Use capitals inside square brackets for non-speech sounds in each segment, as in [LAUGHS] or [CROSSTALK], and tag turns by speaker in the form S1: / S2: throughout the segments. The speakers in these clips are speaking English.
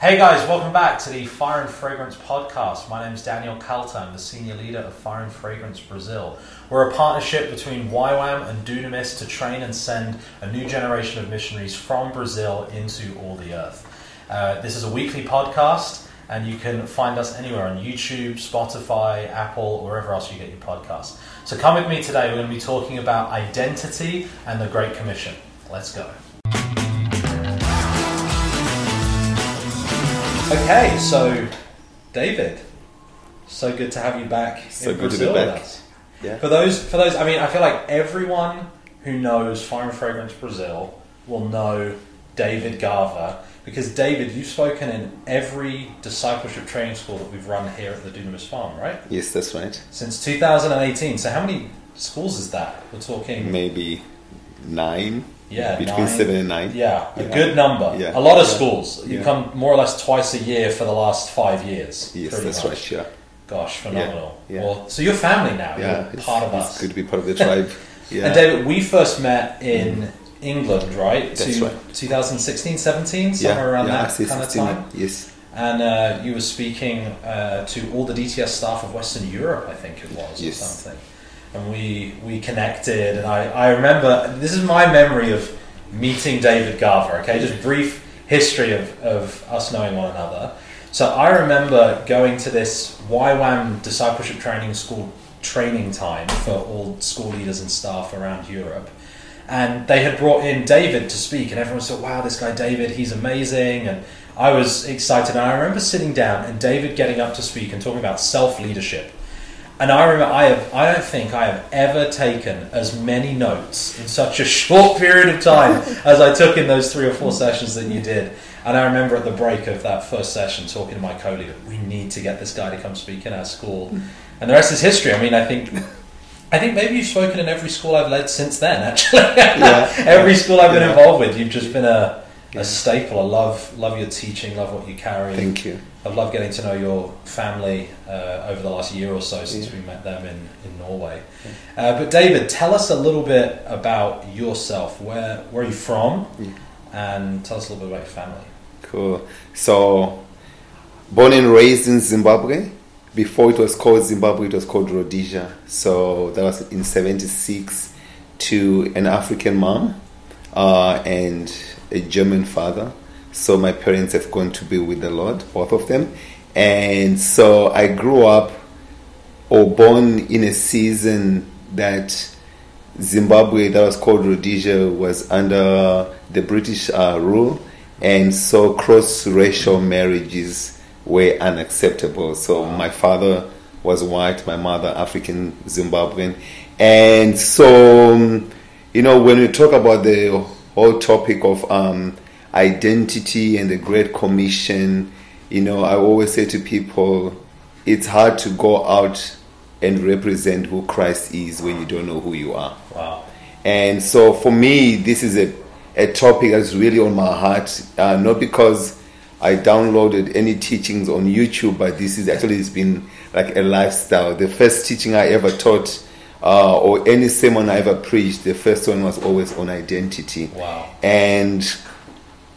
S1: Hey guys, welcome back to the Fire and Fragrance podcast. My name is Daniel Calta. I'm the senior leader of Fire and Fragrance Brazil. We're a partnership between YWAM and Dunamis to train and send a new generation of missionaries from Brazil into all the earth. Uh, this is a weekly podcast, and you can find us anywhere on YouTube, Spotify, Apple, wherever else you get your podcasts. So come with me today. We're going to be talking about identity and the Great Commission. Let's go. Okay, so David, so good to have you back
S2: So
S1: in
S2: good to
S1: Brazil
S2: be
S1: with
S2: back.
S1: us.
S2: Yeah.
S1: For those, for those, I mean, I feel like everyone who knows Fire and Fragrance Brazil will know David Gava because David, you've spoken in every discipleship training school that we've run here at the Dunamis Farm, right?
S2: Yes, that's right.
S1: Since 2018. So how many schools is that? We're talking,
S2: Maybe nine.
S1: Yeah,
S2: Between
S1: nine.
S2: seven and nine.
S1: Yeah, a
S2: Yeah.
S1: good number.
S2: Yeah.
S1: A lot of
S2: Yeah.
S1: schools. You come more or less twice a year for the last five years.
S2: Yes, that's
S1: much.
S2: right. Yeah.
S1: Gosh, phenomenal.
S2: Yeah.
S1: Well, so you're family now.
S2: Yeah.
S1: Part of
S2: it's
S1: us.
S2: good to be part of the [LAUGHS] tribe. Yeah.
S1: And David, we first met in England, right?
S2: That's
S1: to
S2: right.
S1: 2016, 17, somewhere around that kind of time.
S2: Yes.
S1: And uh, you were speaking uh, to all the DTS staff of Western Europe, I think it was,
S2: Yes.
S1: or something. And we we connected, and I, I remember this is my memory of meeting David Gava. Okay, just brief history of, of us knowing one another. So I remember going to this YWAM discipleship training school training time for all school leaders and staff around Europe. And they had brought in David to speak, and everyone said, Wow, this guy David, he's amazing. And I was excited. And I remember sitting down and David getting up to speak and talking about self leadership. And I remember, I have, I don't think I have ever taken as many notes in such a [LAUGHS] short period of time as I took in those three or four sessions that you did. And I remember at the break of that first session talking to my co-leader, we need to get this guy to come speak in our school. And the rest is history. I mean, I think, I think maybe you've spoken in every school I've led since then. Actually, [LAUGHS] every school I've been
S2: Yeah.
S1: involved with, you've just been a,
S2: Yeah.
S1: a staple. I love, love your teaching, love what you carry.
S2: Thank you.
S1: I've loved getting to know your family uh, over the last year or so since
S2: Yeah.
S1: we met them in, in Norway. Uh, but David, tell us a little bit about yourself. Where where are you from?
S2: Yeah.
S1: And tell us a little bit about your family.
S2: Cool. So, born and raised in Zimbabwe. Before it was called Zimbabwe, it was called Rhodesia. So that was in '76 to an African mom uh, and a German father. So my parents have gone to be with the Lord, both of them. And so I grew up or born in a season that Zimbabwe, that was called Rhodesia, was under the British uh, rule, and so cross racial marriages were unacceptable. So my father was white, my mother African Zimbabwean, and so um, you know when we talk about the whole topic of um, identity and the Great Commission, you know I always say to people, it's hard to go out and represent who Christ is when you don't know who you are.
S1: Wow.
S2: And so for me, this is a, a topic that's really on my heart, uh, not because I downloaded any teachings on YouTube, but this is actually it's been like a lifestyle. The first teaching I ever taught, uh, or any sermon I ever preached, the first one was always on identity.
S1: Wow.
S2: And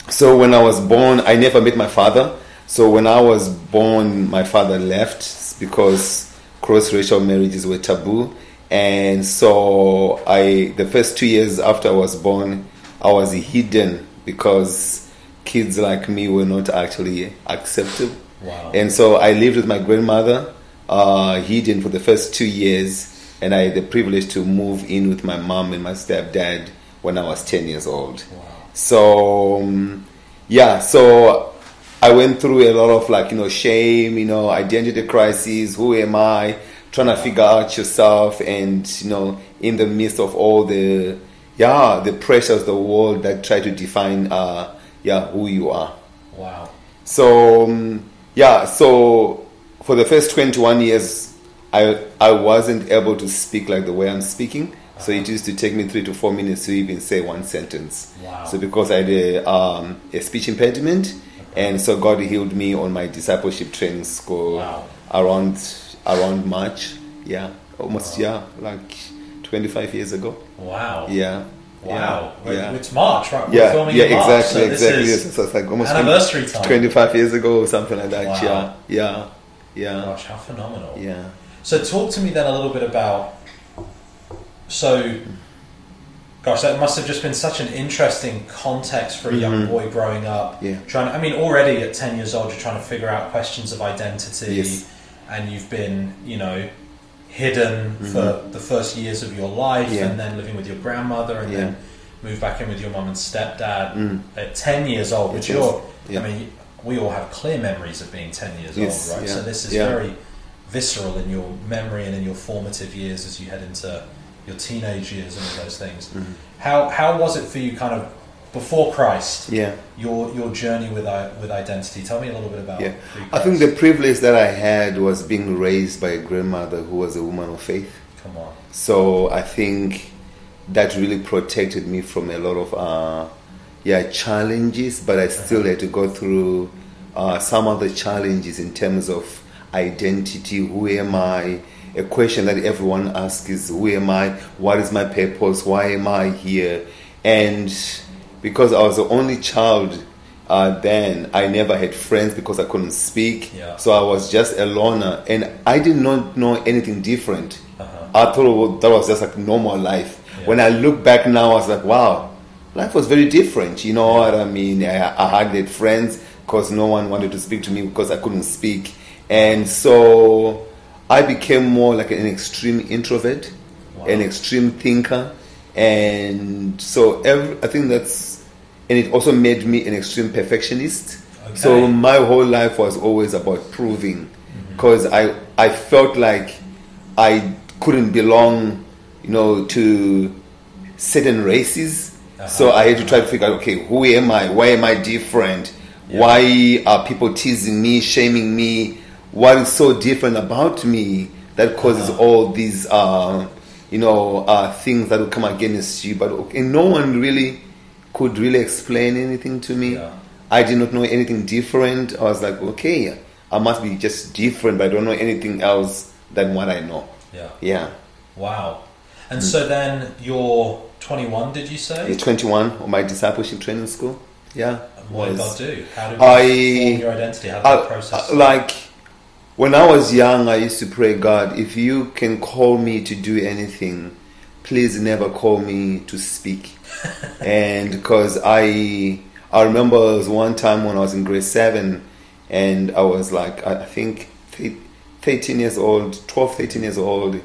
S2: so when I was born, I never met my father. So when I was born, my father left because cross racial marriages were taboo. And so I, the first two years after I was born, I was hidden because kids like me were not actually accepted.
S1: Wow.
S2: And so I lived with my grandmother, uh, hidden for the first two years, and I had the privilege to move in with my mom and my stepdad when I was 10 years old.
S1: Wow.
S2: So, um, yeah, so I went through a lot of like, you know, shame, you know, identity crisis, who am I, trying to figure out yourself, and, you know, in the midst of all the, yeah, the pressures of the world that try to define, uh, yeah, who you are.
S1: Wow.
S2: So um, yeah, so for the first 21 years, I I wasn't able to speak like the way I'm speaking. So it used to take me three to four minutes to even say one sentence.
S1: Wow.
S2: So because I had a, um, a speech impediment, and so God healed me on my discipleship training school
S1: Wow.
S2: around around March. Yeah, almost yeah, like 25 years ago.
S1: Wow.
S2: Yeah.
S1: Wow.
S2: Yeah. yeah.
S1: It's March, right? We're
S2: yeah, yeah, exactly,
S1: so this
S2: exactly.
S1: is
S2: Yes, so it's like almost
S1: anniversary time.
S2: 25 years ago or something like that.
S1: Wow.
S2: Yeah, yeah, yeah,
S1: Gosh, how phenomenal.
S2: yeah.
S1: So talk to me then a little bit about. So, gosh, that must have just been such an interesting context for a young
S2: Mhm.
S1: boy growing up.
S2: Yeah.
S1: Trying, I mean, already at ten years old, you're trying to figure out questions of identity,
S2: Yes.
S1: and you've been, you know, hidden
S2: Mhm.
S1: for the first years of your life,
S2: Yeah.
S1: and then living with your grandmother, and
S2: Yeah.
S1: then move back in with your mum and stepdad
S2: Mm.
S1: at ten years old. Which you're,
S2: Yeah.
S1: I mean, we all have clear memories of being ten years
S2: Yes,
S1: old, right? So this is very visceral in your memory and in your formative years as you head into your teenage years and all those things.
S2: Mhm.
S1: How how was it for you, kind of before Christ?
S2: Yeah.
S1: Your your journey with with identity. Tell me a little bit about.
S2: Yeah. I think the privilege that I had was being raised by a grandmother who was a woman of faith.
S1: Come on.
S2: So I think that really protected me from a lot of uh, yeah challenges, but I still had to go through uh, some of the challenges in terms of identity. Who am I? A question that everyone asks is, "Who am I? What is my purpose? Why am I here?" And because I was the only child uh, then, I never had friends because I couldn't speak.
S1: Yeah.
S2: So I was just a loner, and I did not know anything different.
S1: Uh-huh.
S2: I thought that was just like normal life.
S1: Yeah.
S2: When I look back now, I was like, wow, life was very different. You know what I mean? I, I hardly had friends because no one wanted to speak to me because I couldn't speak. And so I became more like an extreme introvert,
S1: Wow.
S2: an extreme thinker. And so every, I think that's, and it also made me an extreme perfectionist.
S1: Okay.
S2: So my whole life was always about proving because I, I felt like I couldn't belong, you know, to certain races.
S1: Uh-huh.
S2: So I had to try to figure out, okay, who am I? Why am I different?
S1: Yeah.
S2: Why are people teasing me, shaming me? What is so different about me that causes
S1: Uh-huh.
S2: all these, uh, you know, uh, things that will come against you? But okay, no one really could really explain anything to me.
S1: Yeah.
S2: I did not know anything different. I was like, okay, I must be just different, but I don't know anything else than what I know.
S1: Yeah.
S2: Yeah.
S1: Wow. And so then you're 21, did you say?
S2: At 21 on my discipleship training school. Yeah.
S1: And what did
S2: was-
S1: God do? How did
S2: I-
S1: form your identity? How did
S2: I-
S1: that process?
S2: I- like when I was young, I used to pray, God, if you can call me to do anything, please never call me to speak. [LAUGHS] and because I, I remember there was one time when I was in grade seven, and I was like, I think 13 years old, 12, 13 years old.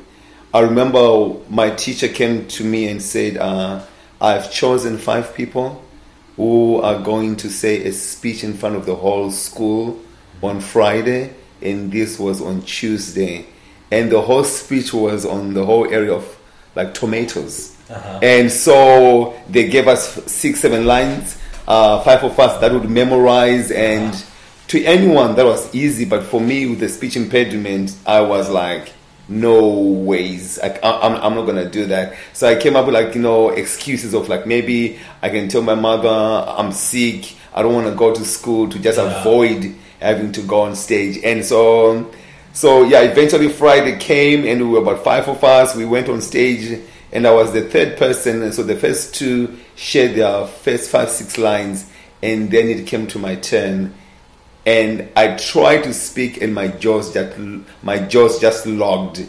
S2: I remember my teacher came to me and said, uh, I've chosen five people who are going to say a speech in front of the whole school on Friday, and this was on Tuesday. And the whole speech was on the whole area of like tomatoes.
S1: Uh-huh.
S2: And so they gave us six, seven lines, uh, five of us that would memorize. And to anyone, that was easy. But for me, with the speech impediment, I was like, no ways. I, I, I'm, I'm not going to do that. So I came up with like, you know, excuses of like, maybe I can tell my mother I'm sick. I don't want to go to school to just
S1: Yeah.
S2: avoid having to go on stage. And so, um, so yeah, eventually Friday came and we were about five of us. We went on stage and I was the third person. And so the first two shared their first five, six lines. And then it came to my turn. And I tried to speak and my jaws just, my jaws just locked.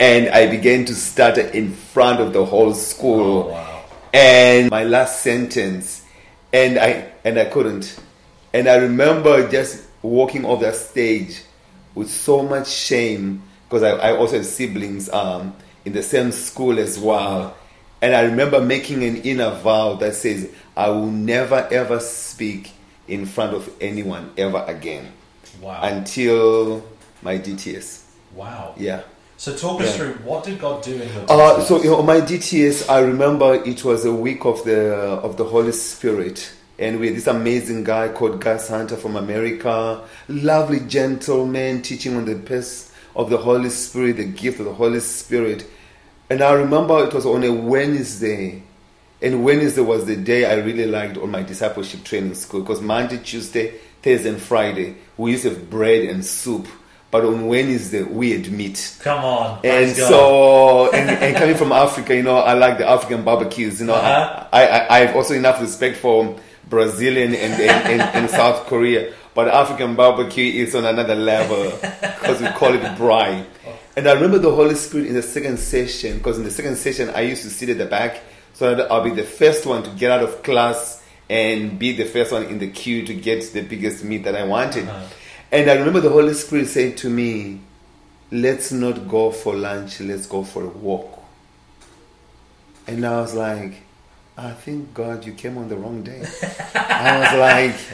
S2: And I began to stutter in front of the whole school
S1: Oh, wow.
S2: and my last sentence and i and i couldn't and i remember just walking off that stage with so much shame because I, I also have siblings um, in the same school as well and i remember making an inner vow that says i will never ever speak in front of anyone ever again
S1: Wow.
S2: until my dts
S1: wow.
S2: yeah
S1: So talk us
S2: Yeah.
S1: through what did God do in your
S2: Uh, so you know, my DTS, I remember it was a week of the of the Holy Spirit, and we had this amazing guy called Gus Hunter from America, lovely gentleman teaching on the peace of the Holy Spirit, the gift of the Holy Spirit, and I remember it was on a Wednesday, and Wednesday was the day I really liked on my discipleship training school because Monday, Tuesday, Thursday, and Friday we used to have bread and soup. but on Wednesday we had meat.
S1: Come on.
S2: And so, and, and coming from Africa, you know, I like the African barbecues. You know,
S1: Uh-huh.
S2: I, I, I have also enough respect for Brazilian and, and, and, and South Korea, but African barbecue is on another level because we call it braai. And I remember the Holy Spirit in the second session, because in the second session I used to sit at the back, so that I'll be the first one to get out of class and be the first one in the queue to get the biggest meat that I wanted.
S1: Uh-huh.
S2: And I remember the Holy Spirit saying to me, let's not go for lunch, let's go for a walk. And I was like, I think God, you came on the wrong day. I was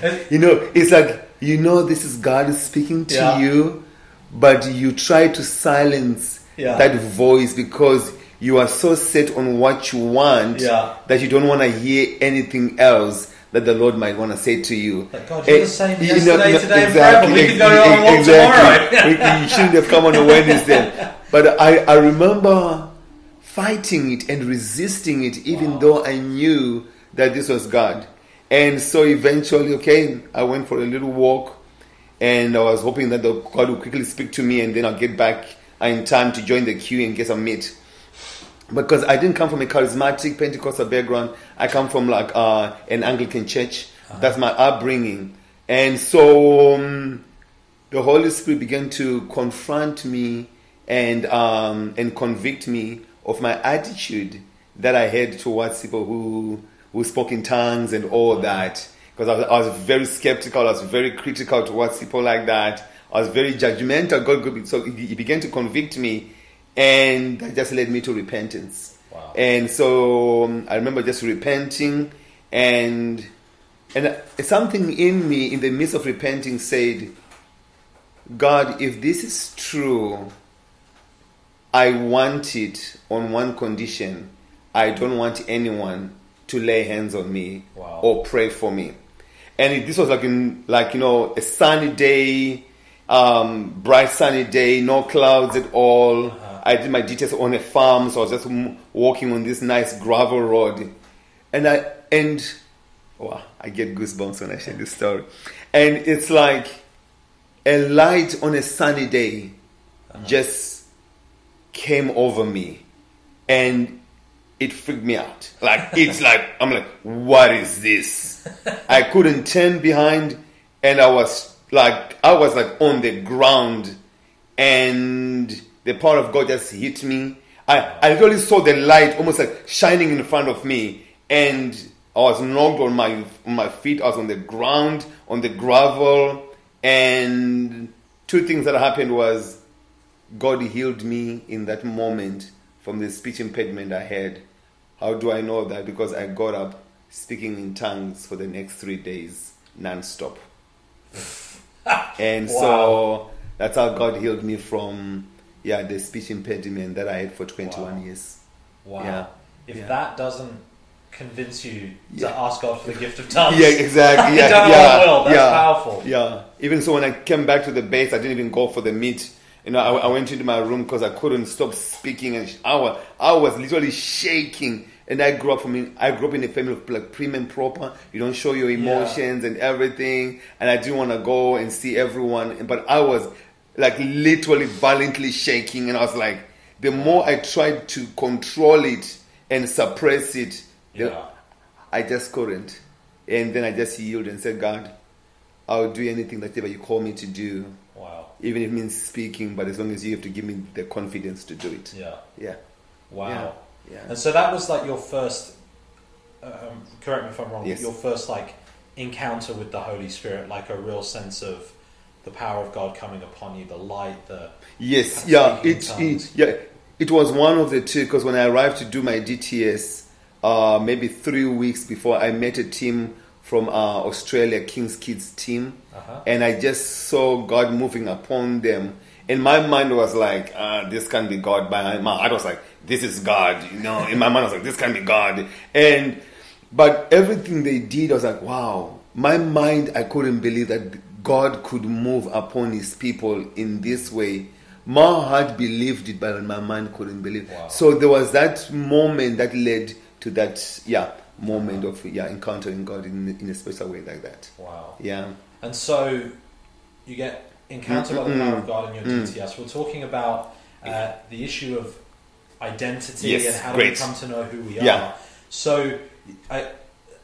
S2: like, you know, it's like you know this is God speaking to
S1: Yeah.
S2: you, but you try to silence
S1: Yeah.
S2: that voice because you are so set on what you want
S1: Yeah.
S2: that you don't want to hear anything else that the Lord might want to say to you.
S1: Like, God, you're
S2: Eh,
S1: the same
S2: you
S1: yesterday, today, forever. We could go on
S2: exactly.
S1: tomorrow. [LAUGHS]
S2: You shouldn't have come on a Wednesday. But I, I remember fighting it and resisting it, even
S1: Wow.
S2: though I knew that this was God. And so eventually, okay, I went for a little walk, and I was hoping that the God would quickly speak to me, and then I'll get back in time to join the queue and get some meat because I didn't come from a charismatic Pentecostal background. I come from like uh, an Anglican church. That's my upbringing, and so um, the Holy Spirit began to confront me and um, and convict me of my attitude that I had towards people who who spoke in tongues and all that. Because I was, I was very skeptical, I was very critical towards people like that. I was very judgmental. God, so he he began to convict me, and that just led me to repentance.
S1: Wow.
S2: And so um, I remember just repenting, and and something in me, in the midst of repenting, said, God, if this is true, I want it on one condition. I don't want anyone to lay hands on me
S1: Wow.
S2: or pray for me. And it, this was like in like you know a sunny day, um, bright sunny day, no clouds at all. I did my DTS on a farm, so I was just m- walking on this nice gravel road, and I and wow, I get goosebumps when I share this story. And it's like a light on a sunny day just came over me and it freaked me out. Like [LAUGHS] it's like I'm like, what is this? I couldn't turn behind and I was like I was like on the ground and the power of God just hit me. I, I literally saw the light almost like shining in front of me and I was knocked on my on my feet. I was on the ground, on the gravel, and two things that happened was God healed me in that moment from the speech impediment I had. How do I know that? Because I got up speaking in tongues for the next three days, non-stop. [LAUGHS] and so that's how God healed me from yeah the speech impediment that I had for 21
S1: Wow.
S2: years.
S1: Wow.
S2: Yeah.
S1: If
S2: Yeah.
S1: that doesn't convince you
S2: Yeah.
S1: to ask God for the gift of tongues,
S2: Yeah, exactly. [LAUGHS]
S1: you
S2: Yeah, yeah.
S1: That's
S2: yeah,
S1: powerful.
S2: Yeah. Even so, when I came back to the base, I didn't even go for the meat. You know, I, I went into my room because I couldn't stop speaking, and I was, I was literally shaking. And I grew up from I grew up in a family of like prim and proper. You don't show your emotions and everything. And I didn't want to go and see everyone, but I was like literally violently shaking, and I was like, the more I tried to control it and suppress it, the,
S1: Yeah.
S2: I just couldn't. And then I just yielded and said, God, I'll do anything that you call me to do,
S1: Wow.
S2: even if it means speaking, but as long as you have to give me the confidence to do it.
S1: Yeah.
S2: Yeah.
S1: Wow.
S2: Yeah. Yeah.
S1: And so that was like your first. Um, correct me if I'm wrong.
S2: Yes.
S1: Your first like encounter with the Holy Spirit, like a real sense of the power of God coming upon you, the light, the
S2: Yes, yeah, it, it yeah, it was one of the two because when I arrived to do my DTS, uh, maybe three weeks before, I met a team from our Australia, King's Kids team,
S1: Uh-huh.
S2: and I just saw God moving upon them. And my mind was like, uh, "This can't be God." But my heart was like, "This is God." You know, in my mind I was like, "This can't be God." And but everything they did, I was like, "Wow!" My mind, I couldn't believe that God could move upon His people in this way. My heart believed it, but my mind couldn't believe.
S1: Wow.
S2: So there was that moment that led to that, yeah, moment of yeah encountering God in in a special way like that.
S1: wow.
S2: Yeah.
S1: And so you get encounter by the power of God and your DTS, we're talking about uh, the issue of identity
S2: Yes,
S1: and how do we come to know who we
S2: Yeah.
S1: are. So, I,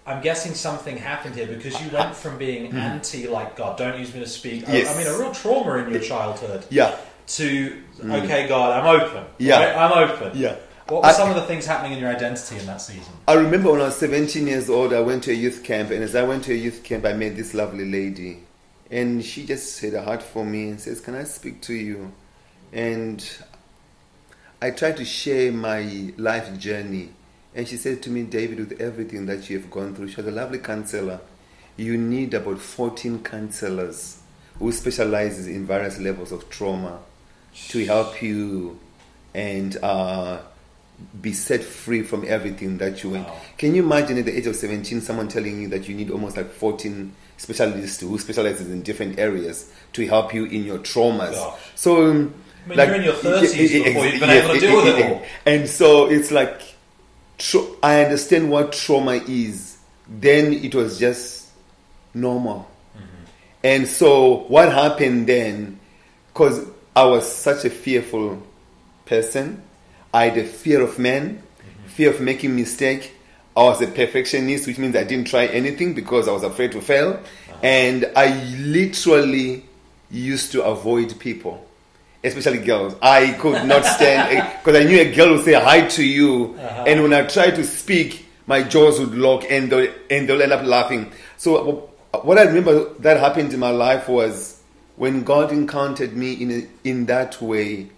S1: I'm guessing something happened here because you went from being anti, like God, don't use me to speak. I-
S2: Mm-hmm. Yes.
S1: I, mean, a real trauma in your childhood.
S2: Yeah.
S1: To okay, God, I'm open.
S2: Yeah.
S1: right? I'm open.
S2: Yeah.
S1: What were
S2: I-
S1: some of the things happening in your identity in that season?
S2: I remember when I was 17 years old, I went to a youth camp, and as I went to a youth camp, I met this lovely lady, and she just had a heart for me and says, "Can I speak to you?" And I tried to share my life journey, and she said to me, "David, with everything that you have gone through, she was a lovely counselor. You need about 14 counselors who specializes in various levels of trauma to help you and." Uh, be set free from everything that you went.
S1: Wow.
S2: Can you imagine at the age of 17 someone telling you that you need almost like 14 specialists who specializes in different areas to help you in your traumas?
S1: Gosh.
S2: So, um,
S1: I mean, you're in your 30s before you've been able to deal with it all.
S2: And so it's like, tra- I understand what trauma is. Then it was just normal. And so what happened then, because I was such a fearful person, I had a fear of men, fear of making mistake. I was a perfectionist, which means I didn't try anything because I was afraid to fail. And I literally used to avoid people, especially girls. I could not stand because I knew a girl would say hi to you, uh-huh. and when I tried to speak, my jaws would lock and they'll, and they'll end up laughing. So uh, what I remember that happened in my life was when God encountered me in a, in that way.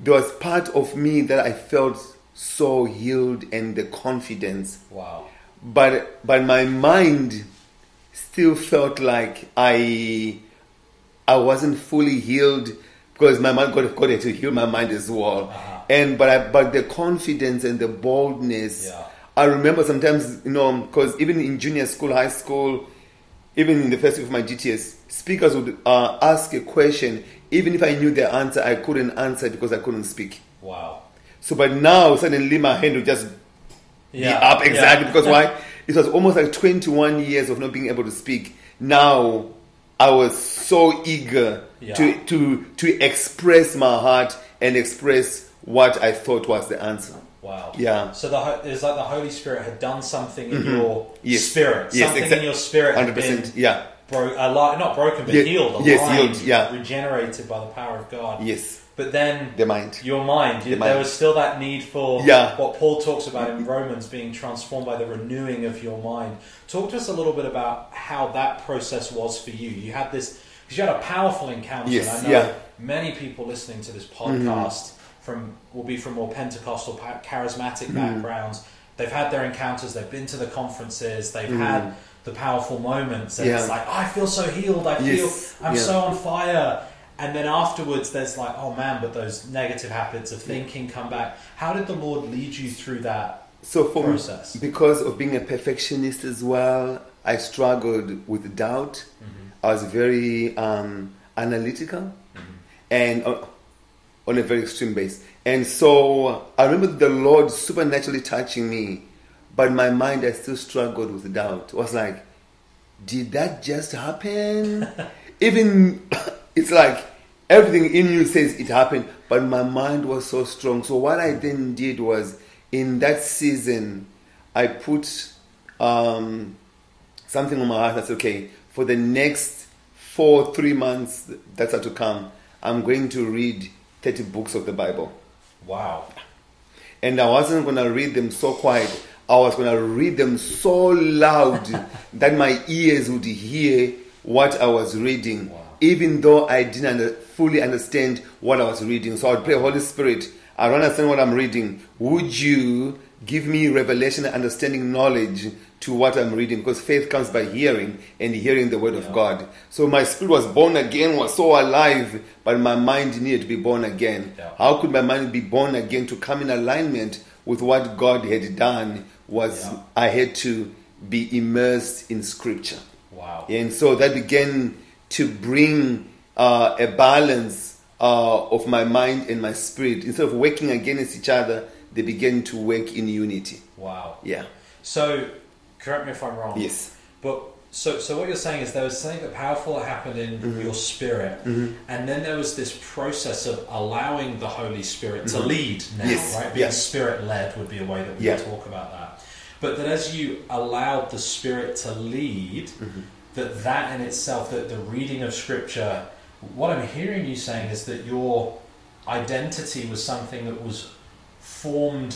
S2: There was part of me that I felt so healed and the confidence,
S1: Wow.
S2: but but my mind still felt like I I wasn't fully healed because my mind God, God had to heal my mind as well.
S1: Uh-huh.
S2: And but I, but the confidence and the boldness.
S1: Yeah.
S2: I remember sometimes you know because even in junior school, high school, even in the first week of my DTS, speakers would uh, ask a question. Even if I knew the answer, I couldn't answer because I couldn't speak.
S1: Wow.
S2: So, but now suddenly my hand would just
S1: Yeah.
S2: be up exactly
S1: Yeah.
S2: because [LAUGHS] why? It was almost like 21 years of not being able to speak. Now I was so eager
S1: Yeah.
S2: to, to, to express my heart and express what I thought was the answer.
S1: Wow.
S2: Yeah.
S1: So the it's like the Holy Spirit had done something in mm-hmm. your
S2: Yes.
S1: spirit.
S2: Yes,
S1: something in your spirit
S2: 100%.
S1: been
S2: Yeah.
S1: Bro- ali- not broken, but
S2: Ye-
S1: healed, aligned,
S2: yes, healed, yeah.
S1: regenerated by the power of God.
S2: Yes.
S1: But then
S2: The mind.
S1: your mind, you-
S2: The
S1: there
S2: mind.
S1: was still that need for
S2: Yeah.
S1: what Paul talks about in Romans being transformed by the renewing of your mind. Talk to us a little bit about how that process was for you. You had this because you had a powerful encounter.
S2: Yes,
S1: and I know
S2: yeah.
S1: many people listening to this podcast from will be from more Pentecostal, charismatic
S2: Mm-hmm.
S1: backgrounds. They've had their encounters. They've been to the conferences. They've had the powerful moments, and it's
S2: Mm-hmm.
S1: Like I feel so healed. I feel I'm
S2: yeah.
S1: so on fire. And then afterwards, there's like, oh man, but those negative habits of thinking come back. How did the Lord lead you through that?
S2: So for
S1: Process.
S2: me, because of being a perfectionist as well, I struggled with doubt. I was very um, analytical and on, on a very extreme base. And so I remember the Lord supernaturally touching me, but in my mind I still struggled with doubt. I was like, did that just happen? [LAUGHS] Even [COUGHS] it's like everything in you says it happened, but my mind was so strong. So what I then did was in that season, I put um, something on my heart. That's okay. For the next four, three months that's are to come, I'm going to read 30 books of the Bible
S1: Wow.
S2: and I wasn't going to read them so quiet. I was going to read them so loud [LAUGHS] that my ears would hear what I was reading,
S1: Wow.
S2: even though I didn't fully understand what I was reading. So I would pray, Holy Spirit, I don't understand what I'm reading. Would you give me revelation, understanding, knowledge to what I'm reading? Because faith comes by hearing and hearing the word
S1: Yeah.
S2: of God. So my spirit was born again, was so alive, but my mind needed to be born again.
S1: Yeah.
S2: How could my mind be born again to come in alignment with what God had done? Was
S1: Yeah.
S2: I had to be immersed in Scripture,
S1: Wow.
S2: and so that began to bring uh, a balance uh, of my mind and my spirit. Instead of working against each other, they began to work in unity.
S1: Wow.
S2: Yeah.
S1: So, correct me if I'm wrong.
S2: Yes.
S1: But So, so what you're saying is there was something that powerful that happened in
S2: Mhm.
S1: your spirit,
S2: Mhm.
S1: and then there was this process of allowing the Holy Spirit to
S2: Mhm.
S1: lead. Now,
S2: Yes,
S1: right? Being
S2: yeah.
S1: spirit led would be a way that we
S2: Yeah.
S1: talk about that. But that as you allowed the Spirit to lead,
S2: Mhm.
S1: that that in itself, that the reading of Scripture, what I'm hearing you saying is that your identity was something that was formed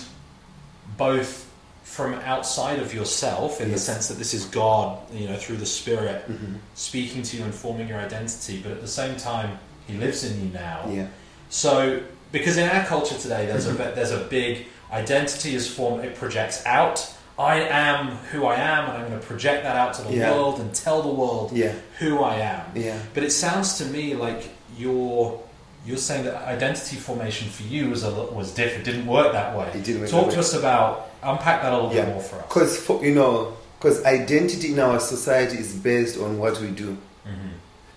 S1: both from outside of yourself in the sense that this is God, you know, through the Spirit
S2: Mhm.
S1: speaking to you and forming your identity, but at the same time, He lives in you now.
S2: Yeah.
S1: So, because in our culture today, there's a there's a big identity is formed. It projects out. I am who I am, and I'm going to project that out to the
S2: Yeah.
S1: world and tell the world
S2: Yeah.
S1: who I am.
S2: Yeah.
S1: But it sounds to me like you're you're saying that identity formation for you was a was different. Didn't work that way.
S2: It didn't work
S1: Talk to
S2: way.
S1: us about unpack that a little
S2: Yeah.
S1: bit more for us.
S2: Because you know, because identity in our society is based on what we do.
S1: Mm-hmm.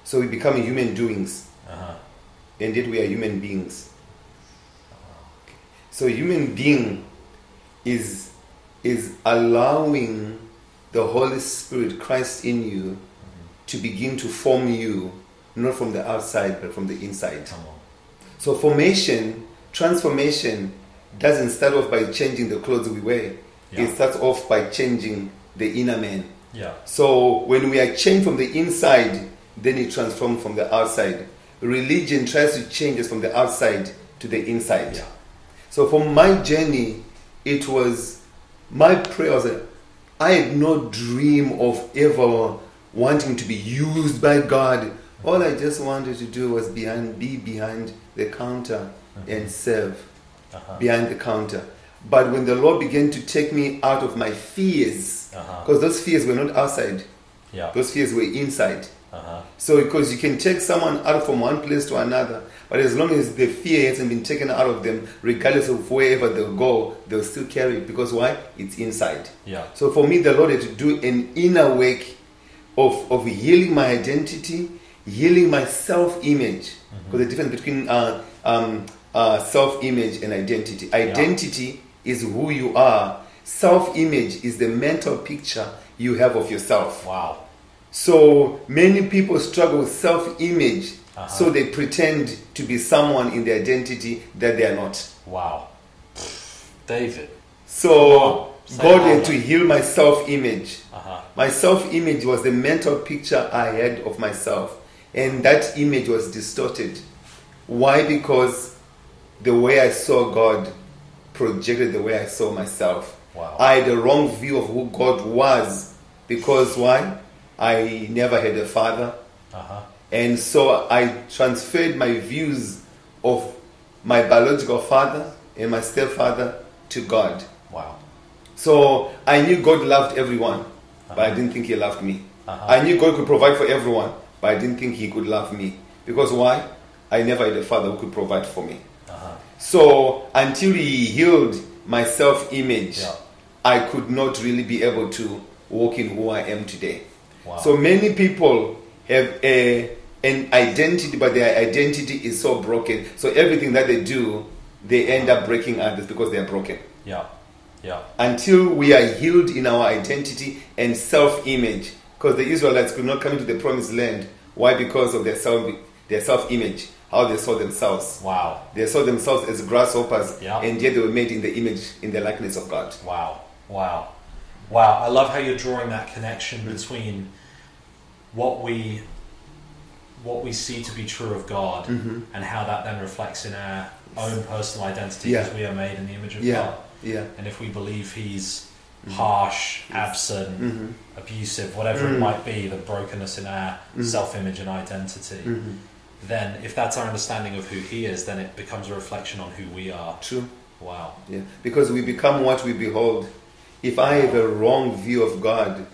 S2: So we become human doings,
S1: Uh-huh.
S2: and yet we are human beings. So human being is is allowing the Holy Spirit, Christ in you, to begin to form you, not from the outside but from the inside. So formation, transformation, doesn't start off by changing the clothes we wear.
S1: Yeah.
S2: It starts off by changing the inner man.
S1: Yeah.
S2: So when we are changed from the inside, then it transforms from the outside. Religion tries to change us from the outside to the inside.
S1: Yeah.
S2: So for my journey, it was my prayer was that I had no dream of ever wanting to be used by God. All I just wanted to do was behind, be behind the counter and mm-hmm. serve
S1: Uh-huh.
S2: behind the counter. But when the Lord began to take me out of my fears,
S1: Uh-huh.
S2: because those fears were not outside,
S1: Yeah.
S2: those fears were inside.
S1: Uh-huh.
S2: So, because you can take someone out from one place to another, but as long as the fear hasn't been taken out of them, regardless of wherever they'll go, they'll still carry it. Because why? It's inside.
S1: Yeah.
S2: So, for me, the Lord had to do an inner work of, of healing my identity, healing my self image. Because the difference between uh, um, uh, self image and identity identity is who you are, self image is the mental picture you have of yourself.
S1: Wow.
S2: So many people struggle with self image,
S1: Uh-huh.
S2: so they pretend to be someone in their identity that they are not.
S1: Wow. David.
S2: So
S1: Say
S2: God had to heal my self image.
S1: Uh-huh.
S2: My self image was the mental picture I had of myself, and that image was distorted. Why? Because the way I saw God projected the way I saw myself.
S1: Wow.
S2: I had a wrong view of who God was because why? I never had a father.
S1: Uh-huh.
S2: And so I transferred my views of my biological father and my stepfather to God.
S1: Wow.
S2: So I knew God loved everyone, but I didn't think He loved me.
S1: Uh-huh.
S2: I knew God could provide for everyone, but I didn't think He could love me. Because why? I never had a father who could provide for me.
S1: Uh-huh.
S2: So until He healed my self image,
S1: Yeah.
S2: I could not really be able to walk in who I am today.
S1: Wow.
S2: So many people have a, an identity, but their identity is so broken. So everything that they do, they end up breaking others because they are broken.
S1: Yeah. Yeah.
S2: Until we are healed in our identity and self image. Because the Israelites could not come into the promised land. Why? Because of their self their self image, how they saw themselves.
S1: Wow.
S2: They saw themselves as grasshoppers,
S1: Yeah.
S2: and yet they were made in the image, in the likeness of God.
S1: Wow. Wow. Wow. I love how you're drawing that connection between what we what we see to be true of God
S2: Mhm.
S1: and how that then reflects in our own personal identity
S2: Yeah.
S1: because we are made in the image of
S2: Yeah,
S1: God.
S2: yeah.
S1: And if we believe he's harsh, absent,
S2: Mhm.
S1: abusive, whatever it
S2: Mm.
S1: might be, the brokenness in our
S2: Mhm.
S1: self image and identity,
S2: Mhm.
S1: Then if that's our understanding of who he is, then it becomes a reflection on who we are.
S2: True.
S1: Wow.
S2: Yeah, because we become what we behold. If I have a wrong view of God,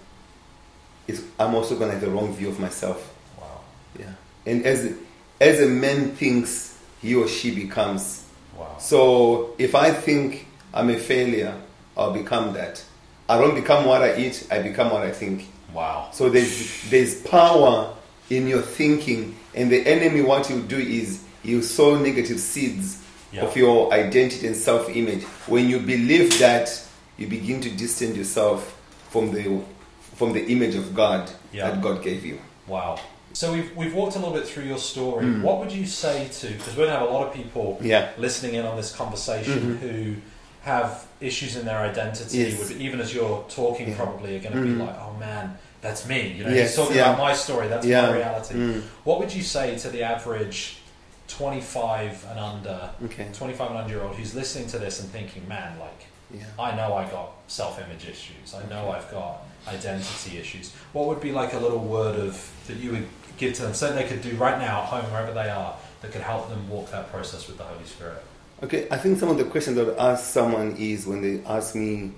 S2: it's, I'm also going to have a wrong view of myself.
S1: Wow.
S2: Yeah, and as as a man thinks, he or she becomes.
S1: Wow.
S2: So if I think I'm a failure, I'll become that. I don't become what I eat; I become what I think.
S1: Wow.
S2: So there's there's power in your thinking, and the enemy what he'll do is he'll sow negative seeds
S1: Yeah.
S2: of your identity and self-image. When you believe that, you begin to distance yourself from the from the image of God
S1: Yeah.
S2: that God gave you.
S1: Wow. So we've, we've walked a little bit through your story. What would you say to, because we're going to have a lot of people
S2: Mm. Yeah.
S1: listening in on this conversation who have issues in their identity,
S2: Yes.
S1: even as you're talking, probably are going to
S2: Mhm.
S1: be like, oh man, that's me. You know,
S2: Yes,
S1: he's talking
S2: yeah.
S1: about my story, that's
S2: Yeah.
S1: my reality.
S2: Mm.
S1: What would you say to the average 25 and under,
S2: Okay.
S1: 25 and under year old who's listening to this and thinking, man, like,
S2: Yeah.
S1: I know I got self-image issues. I know I've got identity issues. What would be like a little word of that you would give to them, something they could do right now at home, wherever they are, that could help them walk that process with the Holy Spirit?
S2: Okay, I think some of the questions that I would ask someone is when they ask me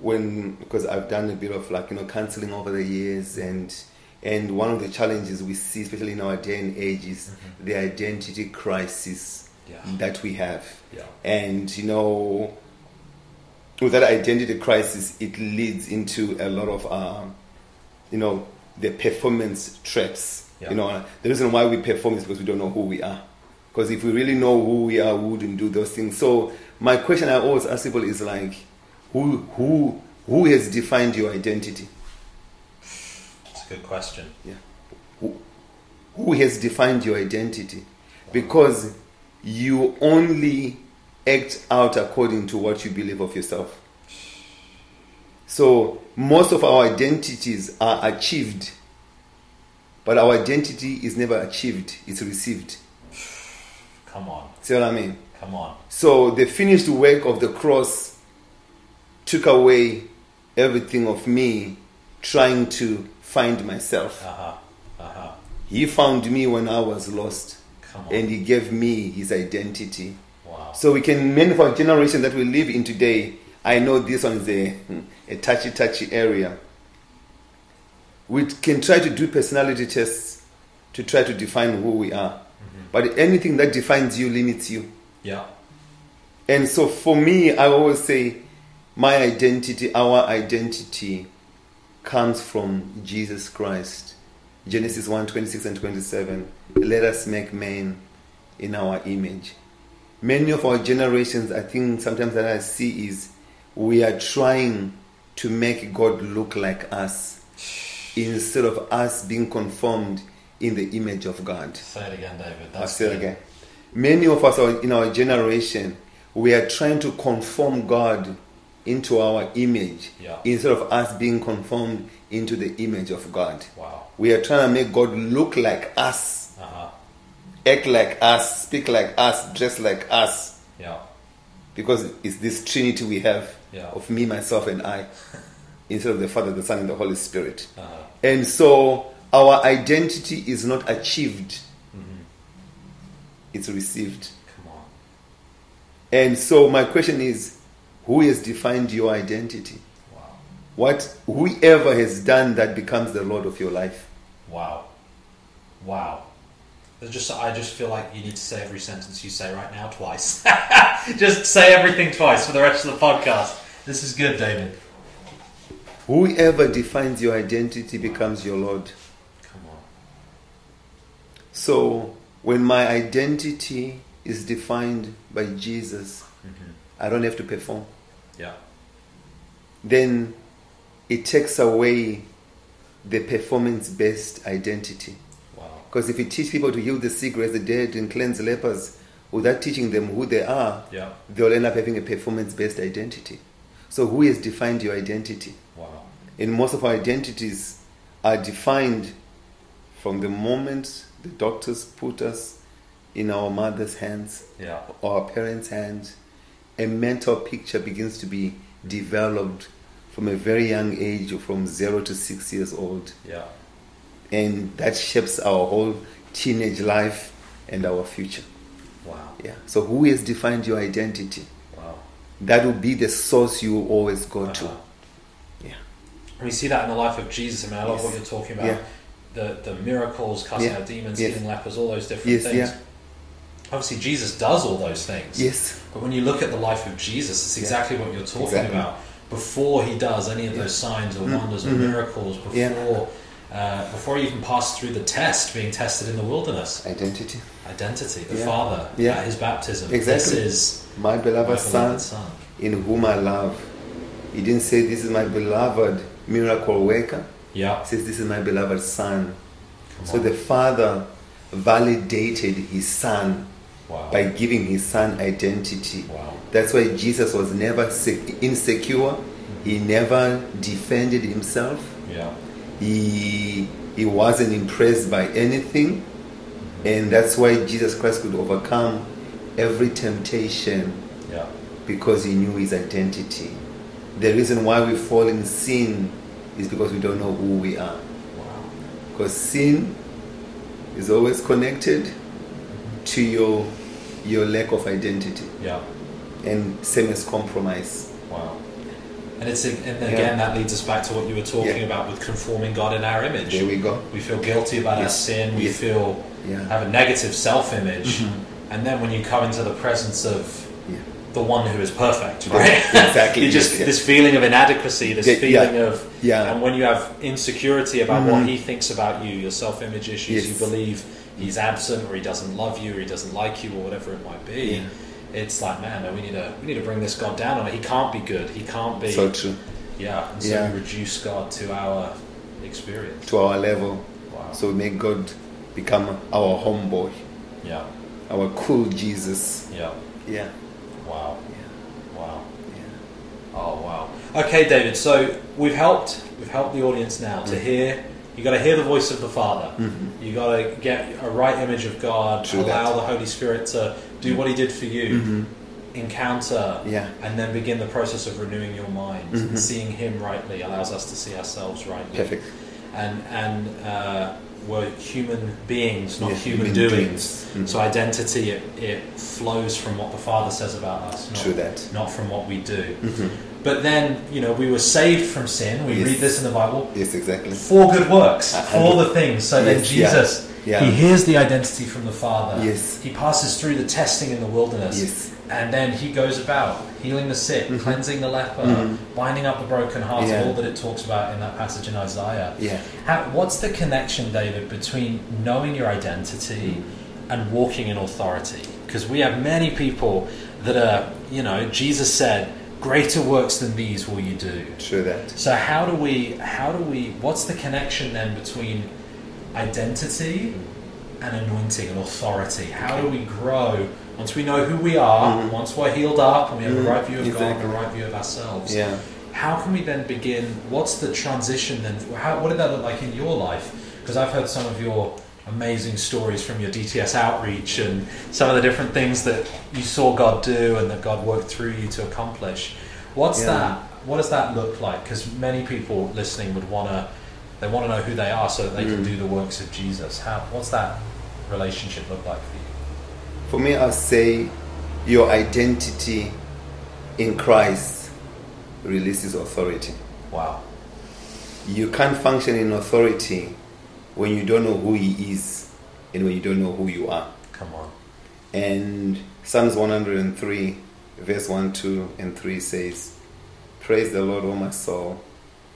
S2: when because I've done a bit of like you know counseling over the years and and one of the challenges we see especially in our day and age is the identity crisis
S1: Yeah.
S2: that we have
S1: Yeah.
S2: and you know with that identity crisis it leads into a lot of um, you know the performance traps
S1: Yeah.
S2: you know the reason why we perform is because we don't know who we are because if we really know who we are we wouldn't do those things so my question i always ask people is like who who who has defined your identity
S1: It's a good question. Yeah.
S2: Who has defined your identity because you only act out according to what you believe of yourself. So most of our identities are achieved, but our identity is never achieved, it's received.
S1: Come on.
S2: See what I mean?
S1: Come on.
S2: So the finished work of the cross took away everything of me trying to find myself.
S1: Uh huh. Uh huh.
S2: He found me when I was lost. And he gave me his identity.
S1: wow.
S2: So we can, many of our generation that we live in today, I know this one is a, a touchy, touchy area. We can try to do personality tests to try to define who we are. But anything that defines you limits you.
S1: yeah.
S2: And so for me, I always say my identity, our identity comes from Jesus Christ. Genesis 1 26 and 27. Let us make man in our image. Many of our generations, I think sometimes that I see is we are trying to make God look like us instead of us being conformed in the image of God.
S1: Say it again, David.
S2: I'll say it again. Many of us are in our generation, we are trying to conform God into our image
S1: Yeah.
S2: instead of us being conformed into the image of God.
S1: Wow.
S2: We are trying to make God look like us,
S1: Uh huh.
S2: act like us, speak like us, dress like us,
S1: Yeah.
S2: because it's this trinity we have
S1: Yeah.
S2: of me, myself, and I, [LAUGHS] instead of the Father, the Son, and the Holy Spirit.
S1: Uh huh.
S2: And so our identity is not achieved,
S1: Mm-hmm.
S2: it's received.
S1: Come on.
S2: And so my question is, who has defined your identity?
S1: Wow.
S2: What whoever has done that becomes the Lord of your life.
S1: Wow. Wow. There's just I just feel like you need to say every sentence you say right now twice. [LAUGHS] just say everything twice for the rest of the podcast. This is good, David.
S2: Whoever defines your identity becomes your Lord.
S1: Come on.
S2: So when my identity is defined by Jesus, mm-hmm. I don't have to perform.
S1: Yeah.
S2: Then it takes away the performance based identity.
S1: Wow.
S2: Because if you teach people to heal the sick, raise the dead, and cleanse lepers without teaching them who they are,
S1: Yeah.
S2: they'll end up having a performance based identity. So, who has defined your identity?
S1: Wow.
S2: And most of our identities are defined from the moment the doctors put us in our mother's hands
S1: Yeah.
S2: or our parents' hands. A mental picture begins to be developed from a very young age, from zero to six years old
S1: Yeah.
S2: and that shapes our whole teenage life and our future.
S1: Wow.
S2: Yeah. So who has defined your identity?
S1: Wow.
S2: That will be the source you will always go
S1: Uh-huh.
S2: to. Yeah.
S1: We see that in the life of Jesus. I mean, I love
S2: Yes.
S1: what you're talking about.
S2: Yeah.
S1: The the miracles, casting
S2: Yeah.
S1: out demons,
S2: Yes.
S1: healing lepers, all those different
S2: Yes,
S1: things.
S2: yeah.
S1: Obviously, Jesus does all those things.
S2: Yes.
S1: But when you look at the life of Jesus, it's
S2: Yeah.
S1: exactly what you're talking
S2: Exactly.
S1: about. Before he does any of those signs or wonders or miracles, before
S2: Yeah.
S1: uh, before he even passed through the test, being tested in the wilderness,
S2: Identity.
S1: identity, the
S2: Yeah.
S1: Father,
S2: Yeah.
S1: at his baptism.
S2: Exactly.
S1: This is
S2: My
S1: my
S2: beloved son,
S1: son.
S2: in whom I love. He didn't say, This is my beloved miracle worker.
S1: Yeah.
S2: It says, This is my beloved son.
S1: Come
S2: So
S1: on.
S2: the father validated his son
S1: wow.
S2: by giving his son identity.
S1: wow.
S2: That's why Jesus was never se- insecure. He mm-hmm. never defended himself.
S1: Yeah.
S2: He he wasn't impressed by anything, mm-hmm. and that's why Jesus Christ could overcome every temptation
S1: Yeah.
S2: because he knew his identity. The reason why we fall in sin is because we don't know who we are.
S1: Wow.
S2: Because sin is always connected mm-hmm. to your your lack of identity,
S1: Yeah.
S2: and same as compromise.
S1: Wow. And it's and again
S2: Yeah.
S1: that leads us back to what you were talking
S2: Yeah.
S1: about with conforming God in our image.
S2: There we go.
S1: We feel guilty about our sin. We feel
S2: Yeah.
S1: have a negative self-image,
S2: Mhm.
S1: and then when you come into the presence of
S2: Yeah.
S1: the one who is perfect,
S2: Yeah,
S1: right? [LAUGHS]
S2: exactly, [LAUGHS]
S1: you just this feeling of inadequacy, this
S2: Yeah,
S1: feeling
S2: yeah,
S1: of
S2: yeah.
S1: and when you have insecurity about what
S2: Mhm.
S1: he thinks about you, your self-image issues,
S2: Yes.
S1: you believe he's absent or he doesn't love you or he doesn't like you or whatever it might be.
S2: Yeah.
S1: It's like, man, no, we need to we need to bring this God down on it. He can't be good. He can't be.
S2: So true.
S1: yeah, and so
S2: Yeah.
S1: we reduce God to our experience.
S2: To our level.
S1: Wow.
S2: So we make God become our homeboy,
S1: yeah,
S2: our cool Jesus.
S1: yeah.
S2: Yeah.
S1: Wow.
S2: Yeah.
S1: Wow.
S2: Yeah.
S1: Oh wow. Okay, David. So we've helped we've helped the audience now to
S2: Mhm.
S1: hear. You got to hear the voice of the Father.
S2: Mhm.
S1: You got to get a right image of God.
S2: True
S1: allow
S2: that.
S1: the Holy Spirit to do what He did for you.
S2: Mhm.
S1: Encounter.
S2: Yeah.
S1: And then begin the process of renewing your mind.
S2: Mhm.
S1: Seeing Him rightly allows us to see ourselves rightly.
S2: Perfect.
S1: And and uh, we're human beings, not
S2: Yeah,
S1: human,
S2: human
S1: doings. So identity it, it flows from what the Father says about us, not,
S2: True that.
S1: not from what we do. But then, you know, we were saved from sin. We
S2: Yes.
S1: read this in the Bible.
S2: Yes, exactly.
S1: For good works, for the things. So then
S2: Yes, yeah.
S1: Jesus,
S2: Yeah.
S1: he hears the identity from the Father.
S2: Yes.
S1: He passes through the testing in the wilderness.
S2: Yes.
S1: And then he goes about healing the sick,
S2: Mhm.
S1: cleansing the leper,
S2: Mhm.
S1: binding up the broken heart,
S2: Yeah.
S1: all that it talks about in that passage in Isaiah.
S2: Yeah.
S1: How, what's the connection, David, between knowing your identity and walking in authority? Because we have many people that are, you know, Jesus said, "Greater works than these will you do."
S2: True that.
S1: So how do we? How do we? What's the connection then between identity and anointing and authority? How do we grow once we know who we are?
S2: Mhm.
S1: Once we're healed up and we have
S2: Mhm.
S1: a right view of God, and a right view of ourselves
S2: Yeah.
S1: how can we then begin? What's the transition then? How, what did that look like in your life? Because I've heard some of your amazing stories from your DTS outreach and some of the different things that you saw God do and that God worked through you to accomplish. What's
S2: Yeah.
S1: that? What does that look like? Because many people listening would want to, they want to know who they are so that they can
S2: Mm.
S1: do the works of Jesus. How? What's that relationship look like for you?
S2: For me, I'll say your identity in Christ releases authority.
S1: Wow.
S2: You can't function in authority when you don't know who He is and when you don't know who you are.
S1: Come on.
S2: And Psalms 103, verse 1, 2, and 3 says, Praise the Lord, O my soul.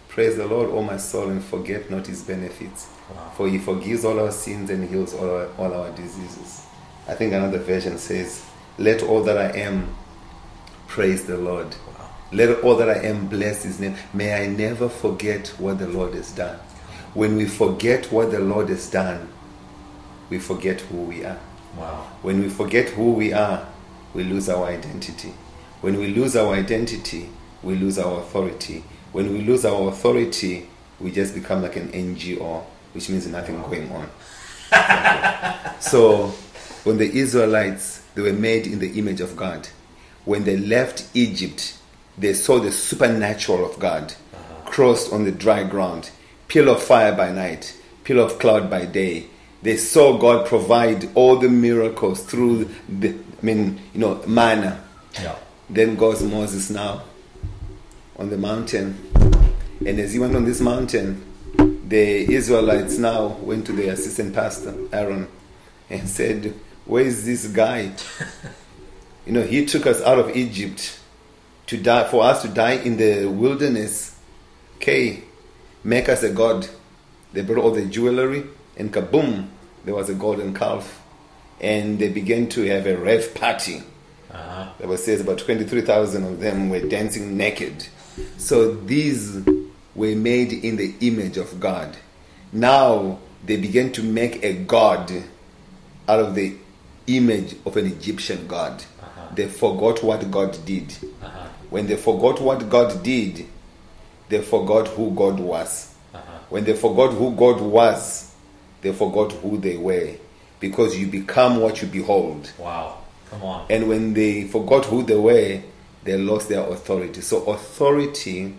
S2: Praise the Lord, O my soul, and forget not his benefits.
S1: Wow.
S2: For he forgives all our sins and heals all our, all our diseases. I think another version says, Let all that I am praise the Lord.
S1: Wow.
S2: Let all that I am bless his name. May I never forget what the Lord has done. When we forget what the Lord has done, we forget who we are.
S1: Wow.
S2: When we forget who we are, we lose our identity. When we lose our identity, we lose our authority. When we lose our authority, we just become like an NGO, which means nothing going on. [LAUGHS] so, when the Israelites, they were made in the image of God. When they left Egypt, they saw the supernatural of God, uh-huh. crossed on the dry ground, pillar of fire by night, pillar of cloud by day. They saw God provide all the miracles through the, I mean, you know, manna.
S1: Yeah.
S2: Then goes Moses now on the mountain. And as he went on this mountain, the Israelites now went to the assistant pastor, Aaron, and said, Where is this guy? [LAUGHS] you know, he took us out of Egypt to die for us to die in the wilderness. Okay, make us a god. They brought all the jewelry and kaboom, there was a golden calf. And they began to have a rave party.
S1: Uh-huh.
S2: The Bible says about 23,000 of them were dancing naked. So these were made in the image of God. Now they began to make a god out of the image of an Egyptian god.
S1: Uh-huh.
S2: They forgot what God did.
S1: Uh-huh.
S2: When they forgot what God did, they forgot who God was.
S1: Uh-huh.
S2: When they forgot who God was, they forgot who they were. Because you become what you behold.
S1: Wow. Come on.
S2: And when they forgot who they were, they lost their authority. So, authority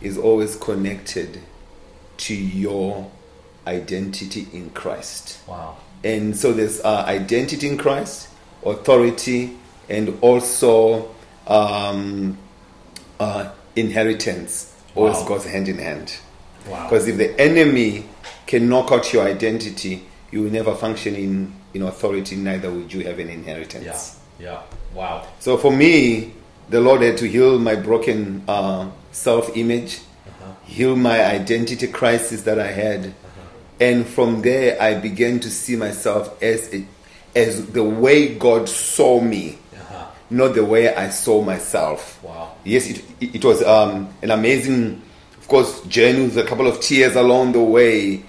S2: is always connected to your identity in Christ.
S1: Wow.
S2: And so, there's uh, identity in Christ, authority, and also um, uh, inheritance. Always
S1: Wow.
S2: goes hand in hand.
S1: Wow.
S2: Because if the enemy can knock out your identity, you will never function in, in authority, neither would you have an inheritance.
S1: Yeah. Yeah. Wow.
S2: So for me, the Lord had to heal my broken uh, self image, heal my identity crisis that I had. And from there, I began to see myself as, a, as the way God saw me,
S1: Uh-huh.
S2: Not the way I saw myself.
S1: Wow.
S2: Yes, it, it, it was um, an amazing, of course, journey with a couple of tears along the way.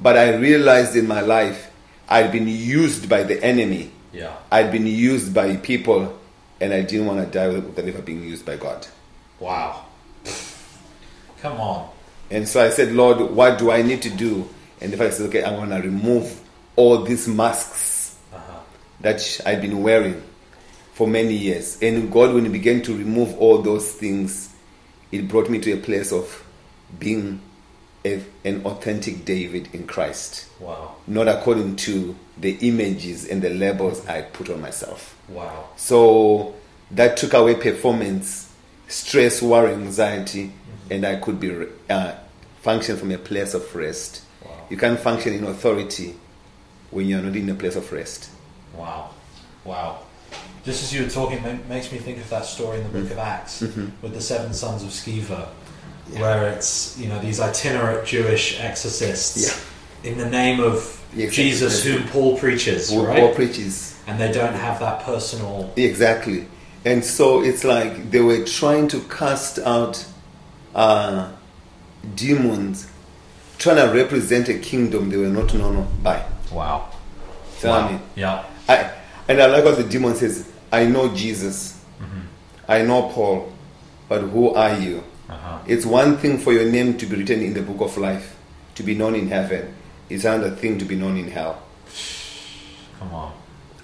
S2: But I realized in my life I'd been used by the enemy.
S1: Yeah.
S2: I'd been used by people, and I didn't want to die without ever being used by God.
S1: Wow. Come on.
S2: And so I said, Lord, what do I need to do? And if I said, okay, I'm going to remove all these masks
S1: Uh-huh.
S2: that I've been wearing for many years. And God, when He began to remove all those things, it brought me to a place of being a, an authentic David in Christ,
S1: Wow.
S2: not according to the images and the labels I put on myself.
S1: Wow.
S2: So that took away performance, stress, worry, anxiety, and I could be uh, function from a place of rest.
S1: Wow.
S2: You can't function in authority when you're not in a place of rest.
S1: Wow. Wow. Just as you were talking, it makes me think of that story in the book of Acts with the seven sons of Sceva, where it's, you know, these itinerant Jewish exorcists yeah. in the name of
S2: Yeah, exactly.
S1: Jesus, whom Paul preaches,
S2: Who
S1: right?
S2: Paul preaches.
S1: and they don't have that personal.
S2: Exactly. And so it's like they were trying to cast out uh, demons, trying to represent a kingdom they were not known by.
S1: Wow.
S2: So I mean,
S1: Yeah.
S2: I, and I like what the demon says, I know Jesus, I know Paul, but who are you?
S1: Uh-huh.
S2: It's one thing for your name to be written in the book of life, to be known in heaven. It's another thing to be known in hell.
S1: Come on.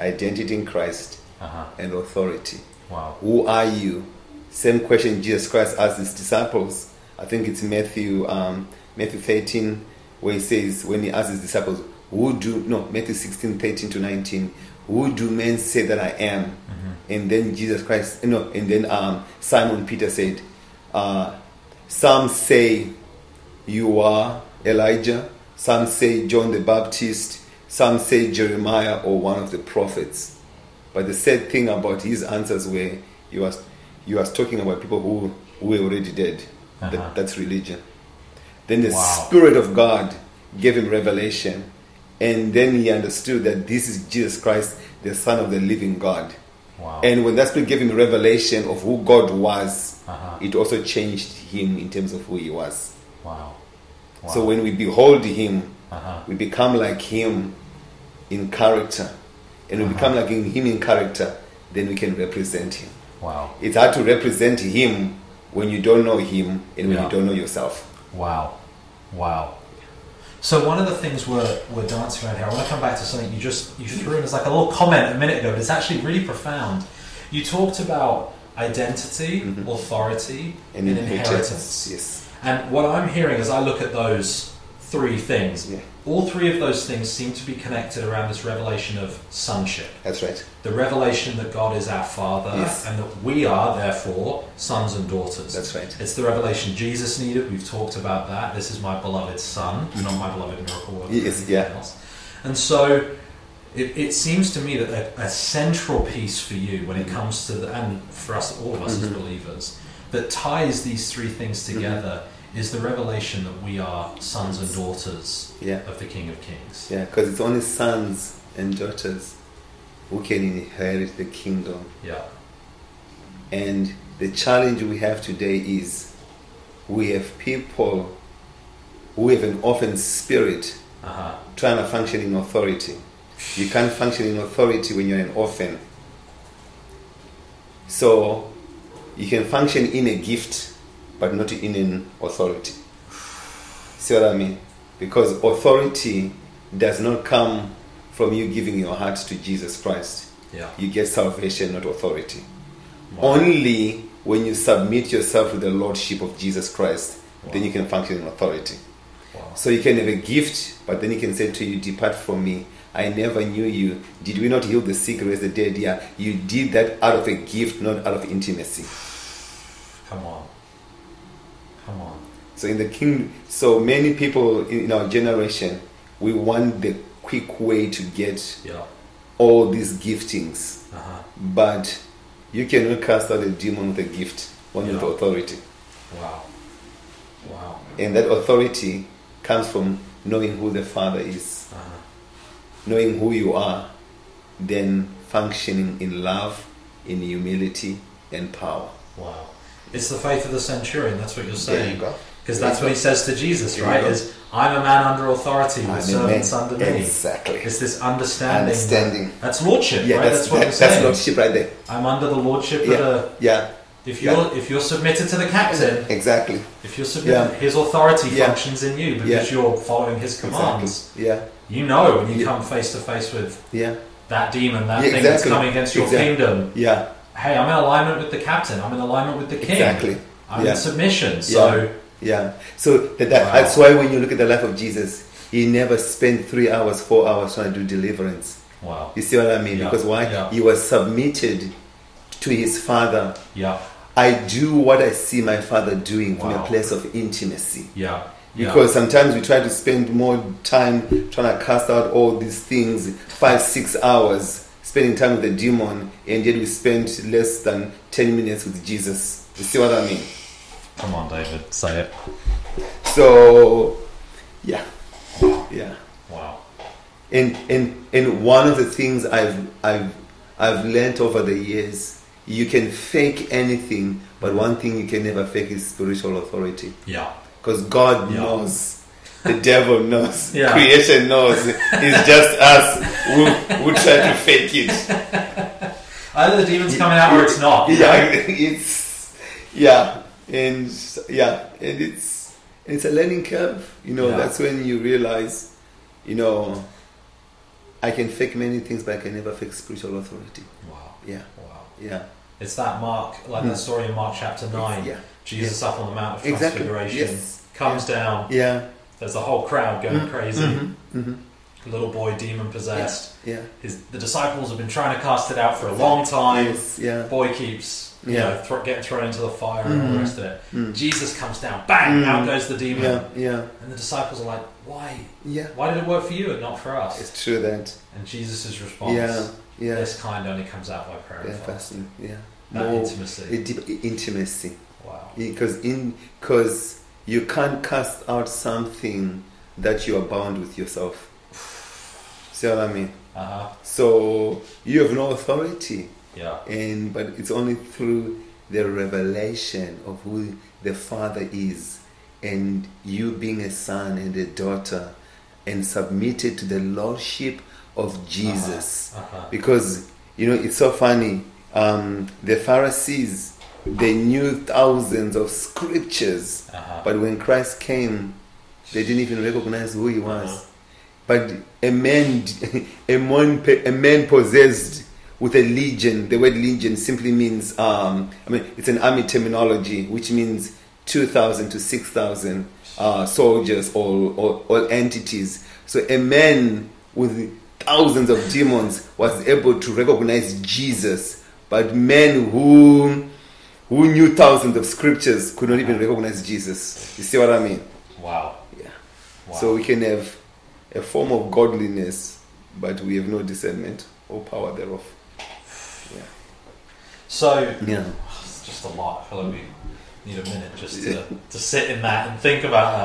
S2: Identity in Christ
S1: Uh-huh.
S2: and authority.
S1: Wow.
S2: Who are you? Same question Jesus Christ asked his disciples. I think it's Matthew um, Matthew 13, where he says, when he asked his disciples, Who do, no, Matthew 16, 13 to 19, who do men say that I am? And then Jesus Christ, no, and then um, Simon Peter said, uh, Some say you are Elijah, some say John the Baptist, some say Jeremiah or one of the prophets. But the sad thing about his answers were you was he was talking about people who, who were already dead.
S1: Uh-huh.
S2: That, that's religion. Then the
S1: Wow.
S2: Spirit of God gave him revelation, and then he understood that this is Jesus Christ, the Son of the living God.
S1: Wow.
S2: And when that Spirit gave him revelation of who God was,
S1: Uh-huh.
S2: it also changed him in terms of who he was.
S1: wow. Wow.
S2: So when we behold him,
S1: Uh-huh.
S2: we become like him in character. And we
S1: Uh-huh.
S2: become like him in character, then we can represent him.
S1: Wow.
S2: It's hard to represent him when you don't know him and when
S1: Yeah.
S2: you don't know yourself.
S1: Wow. Wow. So one of the things we're, we're dancing around here, I want to come back to something you just you threw in as like a little comment a minute ago, but it's actually really profound. You talked about identity, mm-hmm. authority, and, inheritance.
S2: Yes.
S1: And what I'm hearing as I look at those three things,
S2: Yeah.
S1: all three of those things seem to be connected around this revelation of sonship.
S2: That's right.
S1: The revelation that God is our Father
S2: Yes.
S1: and that we are, therefore, sons and daughters.
S2: That's right.
S1: It's the revelation Jesus needed. We've talked about that. This is my beloved Son, not my beloved miracle worker. or
S2: Yes, yeah.
S1: else. And so it, it seems to me that a, a central piece for you when it
S2: Mm-hmm.
S1: comes to, the, and for us, all of us as believers, that ties these three things
S2: Mm-hmm.
S1: Is the revelation that we are sons and daughters
S2: Yeah.
S1: of the King of Kings.
S2: Yeah, because it's only sons and daughters who can inherit the kingdom.
S1: Yeah.
S2: And the challenge we have today is we have people who have an orphan spirit
S1: Uh huh.
S2: trying to function in authority. You can't function in authority when you're an orphan. So you can function in a gift, but not in an authority. See what I mean? Because authority does not come from you giving your heart to Jesus Christ.
S1: Yeah.
S2: You get salvation, not authority.
S1: Wow.
S2: Only when you submit yourself to the Lordship of Jesus Christ, then you can function in authority.
S1: Wow.
S2: So you can have a gift, but then he can say to you, Depart from me. I never knew you. Did we not heal the sick, raise the dead? Yeah. You did that out of a gift, not out of intimacy.
S1: Come on. Come on.
S2: So in the king, so many people in, our generation, we want the quick way to get
S1: Yeah.
S2: all these giftings,
S1: Uh huh.
S2: but you cannot cast out a demon with a gift, only with authority.
S1: Wow. Wow.
S2: And that authority comes from knowing who the Father is.
S1: Uh huh.
S2: knowing who you are, then functioning in love, in humility, and power.
S1: Wow. It's the faith of the centurion. That's what you're saying. Because that's what he says to Jesus, right? Is I'm a man under authority with
S2: I'm
S1: servants under me.
S2: Exactly.
S1: It's this understanding.
S2: Understanding.
S1: That's lordship,
S2: Yeah,
S1: right?
S2: that's,
S1: That's, what
S2: that-
S1: we're
S2: that's lordship right there.
S1: I'm under the lordship
S2: Yeah.
S1: of the.
S2: Yeah,
S1: If you're
S2: Yeah.
S1: if you're submitted to the captain,
S2: exactly.
S1: if you're submitted,
S2: Yeah.
S1: his authority
S2: Yeah.
S1: functions in you because you're following his commands.
S2: Exactly. Yeah,
S1: You know when you come face to face with
S2: yeah,
S1: that demon, that thing that's coming against your
S2: Exactly.
S1: kingdom.
S2: yeah,
S1: Hey, I'm in alignment with the captain. I'm in alignment with the king.
S2: exactly.
S1: I'm
S2: Yeah.
S1: in submission. So
S2: Yeah. So that, that,
S1: Wow.
S2: that's why when you look at the life of Jesus, he never spent three hours, four hours trying to do deliverance.
S1: wow.
S2: You see what I mean?
S1: Yeah.
S2: Because why?
S1: Yeah.
S2: He was submitted to his Father
S1: Yeah.
S2: I do what I see my father doing from
S1: Wow.
S2: a place of intimacy.
S1: Yeah. Yeah.
S2: Because sometimes we try to spend more time trying to cast out all these things, five, six hours spending time with the demon, and yet we spend less than 10 minutes with Jesus. You see what I mean?
S1: Come on, David, say it.
S2: So, yeah, yeah.
S1: Wow.
S2: And, and, and one of the things I've, I've, I've learned over the years, you can fake anything, but one thing you can never fake is spiritual authority.
S1: Yeah.
S2: Because God
S1: Yeah.
S2: knows. The devil knows. [LAUGHS]
S1: Yeah.
S2: Creation knows. It's just us who, who try to fake it.
S1: Either the demon's coming out or it's not. [LAUGHS]
S2: Yeah, it's yeah, and yeah, and it's it's a learning curve. You know,
S1: Yeah.
S2: that's when you realize, you know, I can fake many things, but I can never fake spiritual authority.
S1: Wow.
S2: Yeah,
S1: Wow.
S2: yeah,
S1: It's that Mark, like that story in Mark chapter 9.
S2: Hmm. yeah,
S1: Jesus up on the Mount of
S2: Exactly.
S1: Transfiguration,
S2: Yes.
S1: comes down,
S2: yeah.
S1: There's a whole crowd going crazy.
S2: Mhm, mhm.
S1: Little boy, demon possessed.
S2: Yeah,
S1: His, the disciples have been trying to cast it out for a long time.
S2: yes, yeah.
S1: Boy keeps you
S2: Yeah.
S1: know, thro- getting thrown into the fire and all the
S2: Mhm.
S1: rest of it.
S2: Mm.
S1: Jesus comes down, bang,
S2: Mm.
S1: out goes the demon.
S2: Yeah, yeah,
S1: And the disciples are like, why?
S2: yeah.
S1: Why did it work for you and not for us?
S2: It's true that.
S1: And Jesus' response,
S2: Yeah, yeah,
S1: this kind only comes out by prayer
S2: yeah,
S1: and fasting.
S2: Yeah,
S1: That
S2: more
S1: intimacy.
S2: intimacy.
S1: wow.
S2: because in because you can't cast out something that you are bound with yourself. See what I mean?
S1: Uh huh.
S2: So you have no authority,
S1: Yeah.
S2: and but it's only through the revelation of who the Father is, and you being a son and a daughter, and submitted to the lordship of Jesus.
S1: Uh huh.
S2: Because you know it's so funny. Um, the Pharisees they knew thousands of scriptures,
S1: Uh-huh.
S2: but when Christ came, they didn't even recognize who he was.
S1: Uh-huh.
S2: But a man, [LAUGHS] a man, a man possessed with a legion. The word legion simply means, um, I mean, it's an army terminology, which means two thousand to six thousand uh, soldiers or, or or entities. So a man with thousands of demons was able to recognize Jesus, but men who who knew thousands of scriptures could not even recognize Jesus. You see what I mean?
S1: Wow.
S2: Yeah.
S1: Wow.
S2: So we can have a form of godliness, but we have no discernment or power thereof. Yeah.
S1: so
S2: Yeah.
S1: it's [SIGHS] just a lot. I feel like we need a minute just to, to sit in that and think about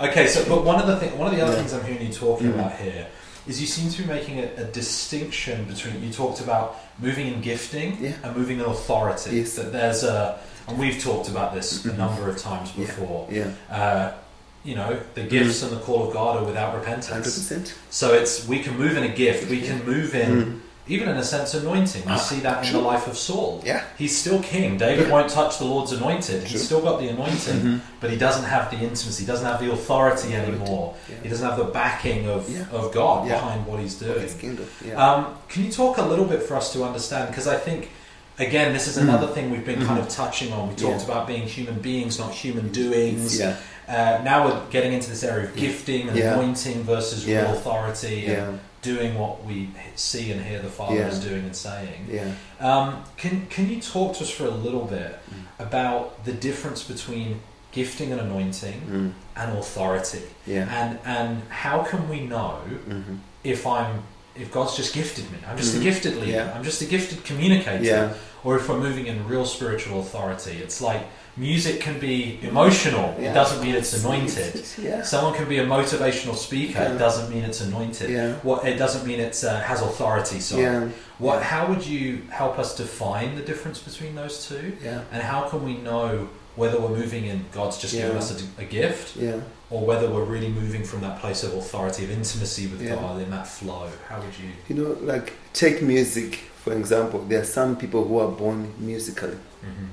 S1: that. Okay, so but one of the thing, one of the other
S2: Yeah.
S1: things I'm hearing you talking
S2: Mhm.
S1: about here is you seem to be making a, a distinction between you talked about moving in gifting
S2: Yeah.
S1: and moving in authority.
S2: Yes.
S1: That there's a, and we've talked about this a
S2: Mhm.
S1: number of times before.
S2: Yeah,
S1: Uh, you know, the gifts and the call of God are without repentance.
S2: hundred
S1: repentance.
S2: percent.
S1: So it's we can move in a gift. We can move in
S2: Mm.
S1: Even in a sense anointing. You
S2: Ah,
S1: see that in
S2: true.
S1: the life of Saul.
S2: Yeah.
S1: He's still king. David
S2: Yeah.
S1: won't touch the Lord's anointed.
S2: True.
S1: He's still got the anointing,
S2: Mhm.
S1: but he doesn't have the intimacy. He doesn't have the authority anymore.
S2: Yeah.
S1: He doesn't have the backing of, of God behind what he's doing. Um, can you talk a little bit for us to understand? Because I think, again, this is
S2: Mm.
S1: another thing we've been kind
S2: Mhm.
S1: of touching on. We talked about being human beings, not human doings.
S2: yeah.
S1: Uh, now we're getting into this area of gifting and anointing versus real authority and
S2: Yeah.
S1: Doing what we see and hear the Father
S2: Yeah.
S1: is doing and saying.
S2: Yeah.
S1: Um, can can you talk to us for a little bit
S2: Mm.
S1: about the difference between gifting and anointing
S2: Mm.
S1: and authority,
S2: Yeah.
S1: and and how can we know
S2: hmm
S1: if I'm if God's just gifted me? I'm just a
S2: Mhm.
S1: gifted leader.
S2: Yeah.
S1: I'm just a gifted communicator.
S2: Yeah.
S1: Or if we're moving in real spiritual authority, it's like music can be emotional. It doesn't mean it's anointed. [LAUGHS]
S2: Yeah.
S1: Someone can be a motivational speaker. It doesn't mean it's anointed.
S2: Yeah.
S1: What it doesn't mean it's uh, has authority. So,
S2: Yeah.
S1: what?
S2: Yeah.
S1: How would you help us define the difference between those two?
S2: Yeah.
S1: And how can we know whether we're moving in God's just given us a, a gift,
S2: Yeah.
S1: or whether we're really moving from that place of authority, of intimacy with
S2: Yeah.
S1: God in that flow? How would you?
S2: You know, like take music for example. There are some people who are born musically.
S1: hmm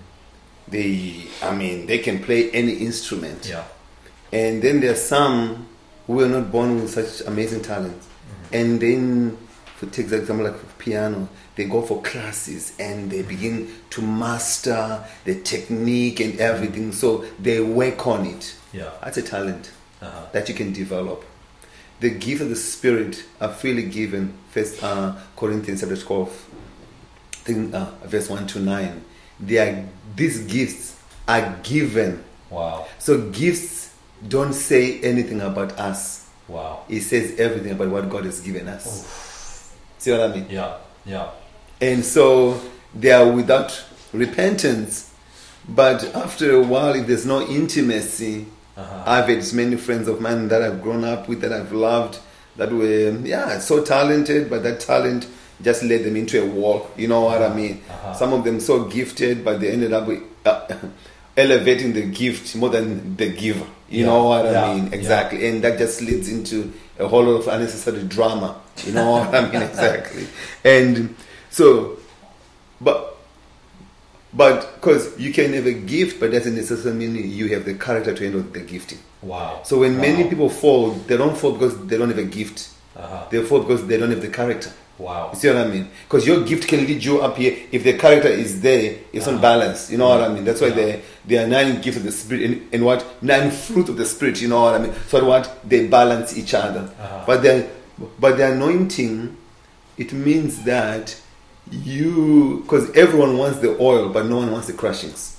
S2: They, I mean, they can play any instrument.
S1: Yeah.
S2: And then there are some who are not born with such amazing talent.
S1: Mhm.
S2: And then, for take the example like piano, they go for classes and they begin to master the technique and everything. So they work on it.
S1: Yeah.
S2: That's a talent
S1: Uh-huh.
S2: that you can develop. The gift of the Spirit are freely given. First uh, Corinthians chapter twelve, I think, uh, verse one to nine. They are these gifts are given.
S1: Wow.
S2: So gifts don't say anything about us.
S1: Wow.
S2: It says everything about what God has given us. See what I mean?
S1: Yeah. Yeah.
S2: And so they are without repentance. But after a while, if there's no intimacy,
S1: Uh-huh.
S2: I've had many friends of mine that I've grown up with, that I've loved, that were, yeah, so talented, but that talent just led them into a wall. You know what I mean?
S1: Uh-huh.
S2: Some of them so gifted, but they ended up with, uh, [LAUGHS] elevating the gift more than the giver. You
S1: Yeah.
S2: know what I
S1: Yeah.
S2: mean?
S1: Yeah.
S2: Exactly. And that just leads into a whole lot of unnecessary drama. You know what I mean? [LAUGHS] Exactly. And so, but but because you can have a gift, but doesn't necessarily mean you have the character to handle the gifting.
S1: Wow.
S2: So when many people fall, they don't fall because they don't have a gift.
S1: Uh-huh.
S2: They fall because they don't have the character.
S1: Wow.
S2: You see what I mean? Because your gift can lead you up here. If the character is there, it's
S1: Uh-huh.
S2: on balance. You know what I mean? That's why
S1: Yeah.
S2: there, there are nine gifts of the Spirit and, and what? Nine fruit of the Spirit. You know what I mean? So what? They balance each other.
S1: Uh-huh.
S2: But the, but the anointing, it means that you, because everyone wants the oil, but no one wants the crushings.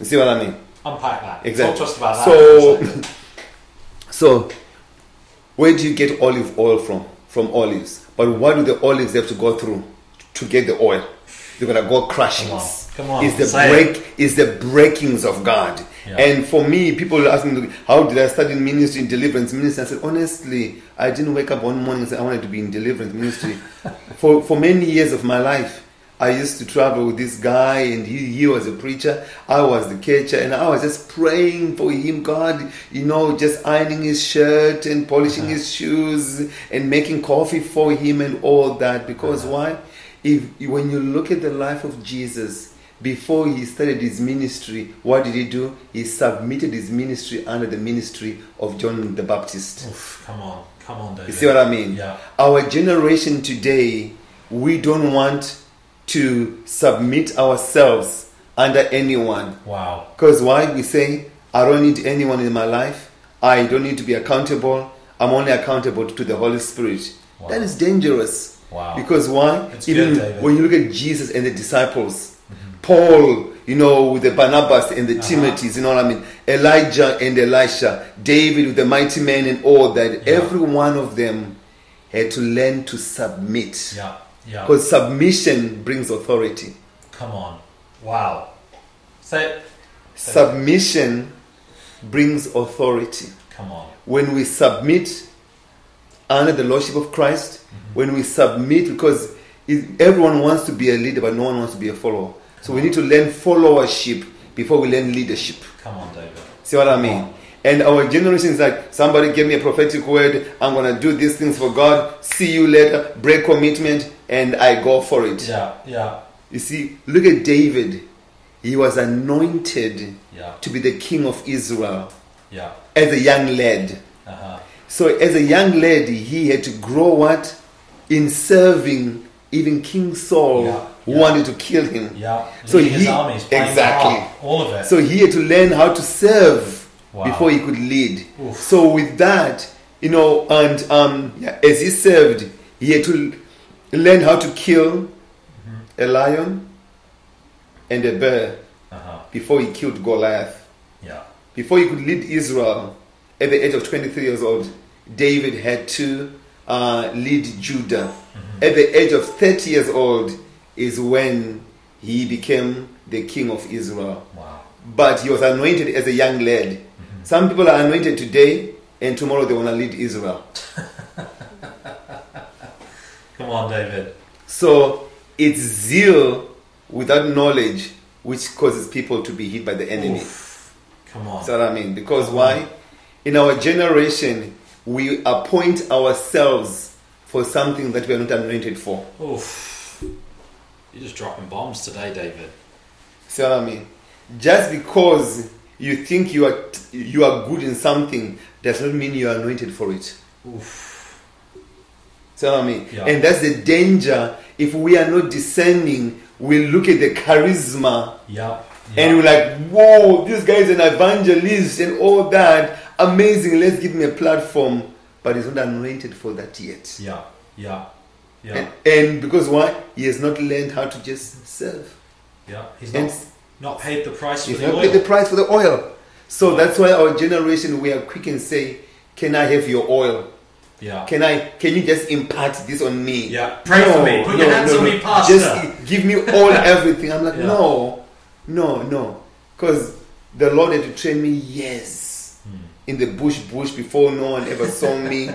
S2: You see what I mean?
S1: Unpack that.
S2: Exactly.
S1: Talk to us about that.
S2: So-
S1: for a second.
S2: So, where do you get olive oil from? From olives. But what do the olives have to go through to get the oil? They're gonna go crushings.
S1: Come on.
S2: It's the
S1: Say
S2: break. It's the breakings of God.
S1: Yeah.
S2: And for me, people ask me, "How did I start in ministry, in deliverance ministry?" I said, honestly, I didn't wake up one morning and say I wanted to be in deliverance ministry. [LAUGHS] for for many years of my life, I used to travel with this guy, and he, he was a preacher. I was the catcher, and I was just praying for him, God, you know, just ironing his shirt and polishing
S1: Uh-huh.
S2: his shoes and making coffee for him and all that. Because
S1: Uh-huh.
S2: why? If when you look at the life of Jesus, before he started his ministry, what did he do? He submitted his ministry under the ministry of John the Baptist.
S1: Oof, come on. Come on, David.
S2: You see what I mean?
S1: Yeah.
S2: Our generation today, we don't want to submit ourselves under anyone.
S1: Wow.
S2: Because why? We say, I don't need anyone in my life. I don't need to be accountable. I'm only accountable to the Holy Spirit.
S1: Wow.
S2: That is dangerous.
S1: Wow.
S2: Because why?
S1: It's
S2: Even
S1: good,
S2: when you look at Jesus and the disciples, Paul, you know, with the Barnabas and the
S1: Uh-huh.
S2: Timothys, you know what I mean? Elijah and Elisha, David with the mighty men and all that.
S1: Yeah.
S2: Every one of them had to learn to submit.
S1: Yeah. Yeah.
S2: Because submission brings authority.
S1: Come on. Wow. Say it.
S2: Submission brings authority.
S1: Come on.
S2: When we submit, under the lordship of Christ,
S1: Mm-hmm.
S2: when we submit, because everyone wants to be a leader, but no one wants to be a follower. So we need to learn followership before we learn leadership.
S1: Come on, David.
S2: See what I mean? And our generation is like somebody gave me a prophetic word. I'm gonna do these things for God. See you later. Break commitment, and I go for it.
S1: Yeah, yeah,
S2: You see, look at David. He was anointed
S1: yeah,
S2: to be the king of Israel
S1: yeah.
S2: as a young lad.
S1: Uh-huh.
S2: So, as a young lad, he had to grow what in serving even King Saul,
S1: Yeah,
S2: who wanted to kill him.
S1: Yeah.
S2: So
S1: Leading
S2: he-
S1: armies,
S2: exactly.
S1: all of it.
S2: So he had to learn how to serve
S1: Wow.
S2: before he could lead.
S1: Oof.
S2: So with that, you know, and um, yeah, as he served, he had to learn how to kill
S1: Mm-hmm.
S2: a lion and a bear
S1: uh-huh.
S2: before he killed Goliath.
S1: Yeah.
S2: Before he could lead Israel at the age of 23 years old, David had to uh, lead Judah.
S1: Mm-hmm.
S2: At the age of 30 years old is when he became the king of Israel
S1: Wow.
S2: but he was anointed as a young lad. Some people are anointed today, and tomorrow they want to lead Israel. [LAUGHS]
S1: Come on, David.
S2: So it's zeal without knowledge which causes people to be hit by the enemy.
S1: Oof. Come on.
S2: That's what I mean. Because why? In our generation, we appoint ourselves for something that we are not anointed for.
S1: Oof. You're just dropping bombs today, David.
S2: See what I mean? Just because you think you are you are good in something does not mean you are anointed for it.
S1: Oof.
S2: See what
S1: Yeah.
S2: And that's the danger. If we are not discerning, we look at the charisma
S1: Yeah.
S2: and we're like, whoa, this guy is an evangelist and all that. Amazing, let's give him a platform. But he's not anointed for that yet.
S1: Yeah. Yeah. Yeah.
S2: And, and because why? He has not learned how to just serve.
S1: Yeah. He's
S2: And
S1: not, paid the price for
S2: he's
S1: the
S2: not
S1: oil.
S2: paid the price for the oil. So that's why our generation, we are quick and say, can I have your oil?
S1: yeah.
S2: Can I? Can you just impart this on me?
S1: Yeah. Pray for me. Put your hands on me, Pastor.
S2: Just give me all [LAUGHS] everything. I'm like,
S1: Yeah.
S2: no, no, no, because the Lord had to train me. Yes,
S1: Hmm.
S2: in the bush, bush before no one ever saw me,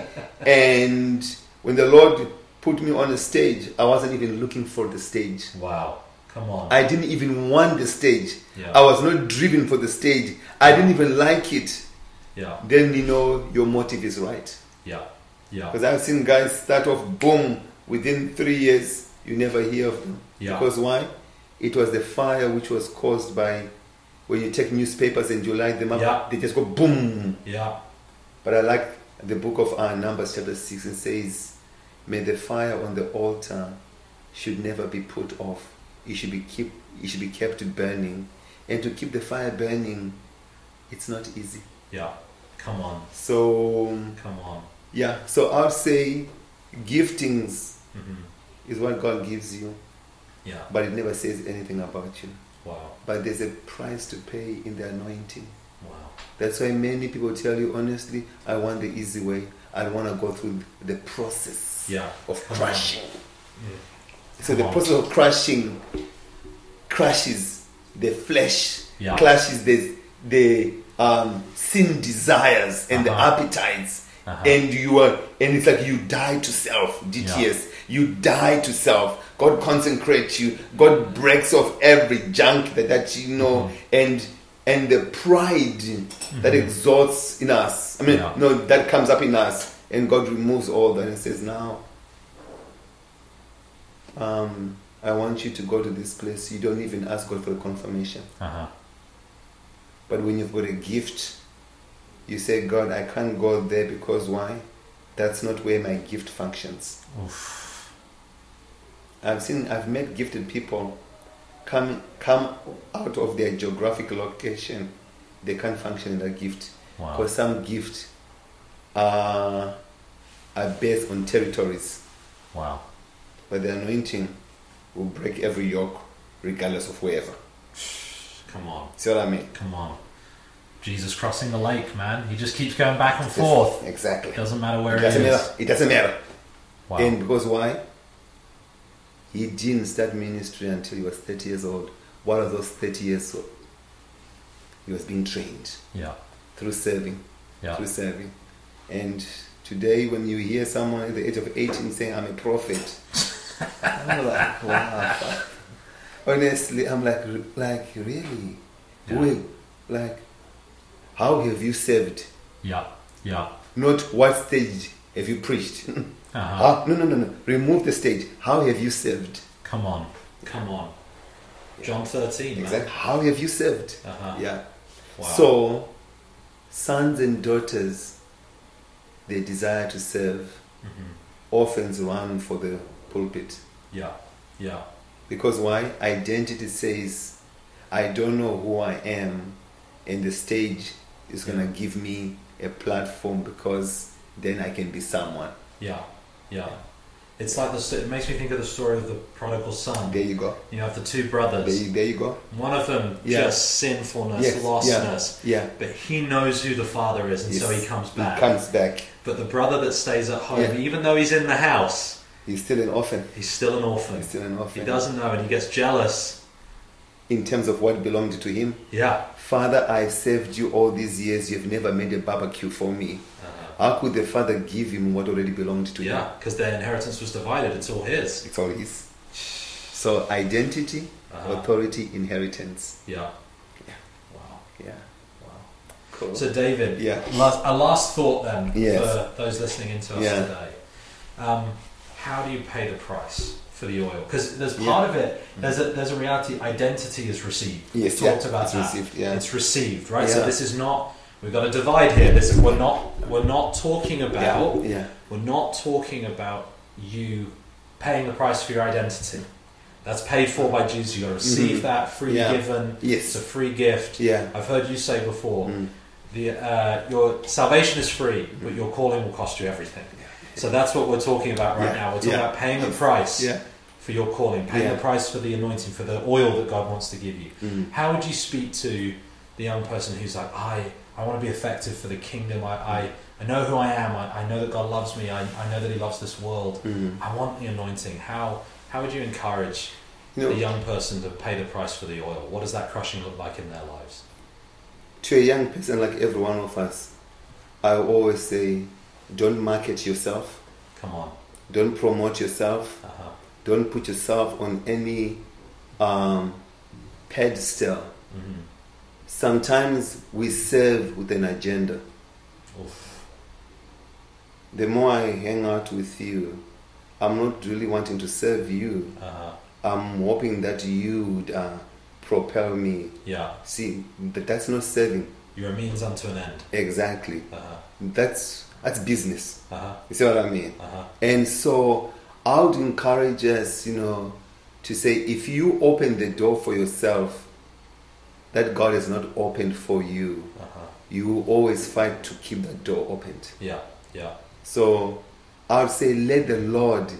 S2: and when the Lord put me on the stage, I wasn't even looking for the stage.
S1: Wow. Come on.
S2: I didn't even want the stage.
S1: Yeah.
S2: I was not driven for the stage. I didn't even like it.
S1: yeah.
S2: Then you know your motive is right.
S1: Yeah. Yeah.
S2: Because I've seen guys start off boom within three years, you never hear of them.
S1: Yeah.
S2: Because why? It was the fire which was caused by when you take newspapers and you light them up,
S1: Yeah.
S2: they just go boom.
S1: Yeah.
S2: But I like the book of uh, Numbers, chapter 6, and says, May the fire on the altar should never be put off. It should be keep it should be kept burning. And to keep the fire burning, it's not easy.
S1: Yeah. Come on.
S2: So
S1: Come on.
S2: yeah, so I'd say giftings
S1: hmm
S2: is what God gives you,
S1: Yeah.
S2: but it never says anything about you.
S1: Wow.
S2: But there's a price to pay in the anointing.
S1: Wow.
S2: That's why many people tell you honestly, I want the easy way. I don't want to go through the process
S1: Yeah.
S2: of
S1: Come
S2: crushing.
S1: Mm.
S2: So the process of crushing crushes the flesh,
S1: Yeah.
S2: crushes the the um, sin desires and the
S1: Uh-huh.
S2: appetites,
S1: Uh-huh.
S2: and you are and it's like you die to self. DTS, you die to self. God consecrates you. God breaks off every junk that, that you know,
S1: Mm-hmm.
S2: and and the pride that exalts in us. I mean,
S1: Yeah.
S2: no, that comes up in us, and God removes all that and says, now um, I want you to go to this place. You don't even ask God for the confirmation.
S1: Uh-huh.
S2: But when you've got a gift, you say, God, I can't go there because why? That's not where my gift functions.
S1: Oof.
S2: I've seen, I've met gifted people come come out of their geographic location. They can't function in that gift
S1: Wow.
S2: because some gifts are are based on territories.
S1: Wow.
S2: But the anointing will break every yoke, regardless of wherever.
S1: Come on.
S2: See what I mean?
S1: Come on. Jesus crossing the lake, man. He just keeps going back and forth.
S2: Exactly.
S1: It Doesn't matter where
S2: It
S1: it
S2: doesn't
S1: is.
S2: matter. It doesn't matter.
S1: Wow.
S2: And because why? He didn't start ministry until he was 30 years old. What are those 30 years? So he was being trained
S1: yeah.
S2: through serving,
S1: Yeah.
S2: through serving. And Today, when you hear someone at the age of 18 saying, I'm a prophet, [LAUGHS] I'm like, wow. Honestly, I'm like, like really?
S1: Yeah.
S2: Wait, like, how have you served?
S1: Yeah. Yeah.
S2: Not what stage have you preached? [LAUGHS]
S1: Uh-huh.
S2: How- no, no, no, no. Remove the stage. How have you served?
S1: Come on. Come on. John 13. man.
S2: Exactly. How have you served?
S1: Uh-huh.
S2: Yeah.
S1: Wow.
S2: So, sons and daughters, they desire to serve.
S1: Mhm.
S2: Orphans run for the pulpit.
S1: Yeah. Yeah.
S2: Because why? Identity says, I don't know who I am, and the stage is going to
S1: Yeah.
S2: give me a platform because then I can be someone.
S1: Yeah. Yeah. It's like the. It makes me think of the story of the prodigal son.
S2: There you go.
S1: You have the two
S2: There
S1: brothers.
S2: you, there you go.
S1: One of them
S2: Yeah.
S1: just sinfulness,
S2: Yes,
S1: lostness,
S2: Yeah. yeah.
S1: but he knows who the father is, and so he comes back.
S2: He comes back.
S1: But the brother that stays at home,
S2: Yeah.
S1: even though he's in the house,
S2: He's still an orphan.
S1: he's still an orphan.
S2: He's still an orphan.
S1: He doesn't know, and he gets jealous.
S2: In terms of what belonged to him.
S1: Yeah.
S2: Father, I've served you all these years. You've never made a barbecue for me.
S1: Uh,
S2: How could the father give him what already belonged to him?
S1: yeah, because their inheritance was divided. It's all his.
S2: It's all his. So identity,
S1: Uh-huh.
S2: authority, inheritance.
S1: Yeah.
S2: Yeah.
S1: Wow.
S2: Yeah.
S1: Wow.
S2: Cool.
S1: So, David,
S2: Yeah.
S1: last, a last thought then
S2: Yes.
S1: for those listening into us
S2: Yeah.
S1: today. Um, how do you pay the price for the oil? Because there's
S2: Yeah.
S1: part of it. There's a there's a reality. Identity is received.
S2: yes,
S1: We talked
S2: yeah,
S1: about
S2: it's
S1: that.
S2: received. Yeah.
S1: It's received, right? So this is not. We've got to divide here. This we're not we're not talking about.
S2: yeah. yeah.
S1: We're not talking about you paying the price for your identity. That's paid for by Jesus. You got to receive
S2: Mhm.
S1: that freely
S2: Yeah.
S1: given.
S2: Yes.
S1: It's a free gift.
S2: Yeah.
S1: I've heard you say before,
S2: Mm.
S1: the uh, your salvation is free, but your calling will cost you everything. So that's what we're talking about right
S2: Yeah.
S1: now. We're talking
S2: Yeah.
S1: about paying the price
S2: Yeah.
S1: for your calling, paying the price for the anointing, for the oil that God wants to give you.
S2: Mm.
S1: How would you speak to the young person who's like, I, I want to be effective for the kingdom. I, I, I know who I am. I, I know that God loves me. I, I know that He loves this world.
S2: Mm.
S1: I want the anointing. How, how would you encourage
S2: You know,
S1: the young person to pay the price for the oil? What does that crushing look like in their lives?
S2: to a young person like every one of us, I always say, don't market yourself,
S1: Come on.
S2: don't promote yourself,
S1: Uh-huh.
S2: don't put yourself on any um, pedestal.
S1: hmm
S2: Sometimes we serve with an agenda.
S1: Oof.
S2: The more I hang out with you, I'm not really wanting to serve you.
S1: Uh-huh.
S2: I'm hoping that you would uh, propel me.
S1: Yeah.
S2: See, that, that's not serving.
S1: You're a means unto an end.
S2: Exactly.
S1: Uh-huh.
S2: That's that's business.
S1: Uh-huh.
S2: You see what I mean?
S1: Uh-huh.
S2: And so I would encourage us, you know, to say if you open the door for yourself, that God has not opened for you,
S1: Uh-huh.
S2: you will always fight to keep that door opened.
S1: Yeah. Yeah.
S2: So I would say, let the Lord,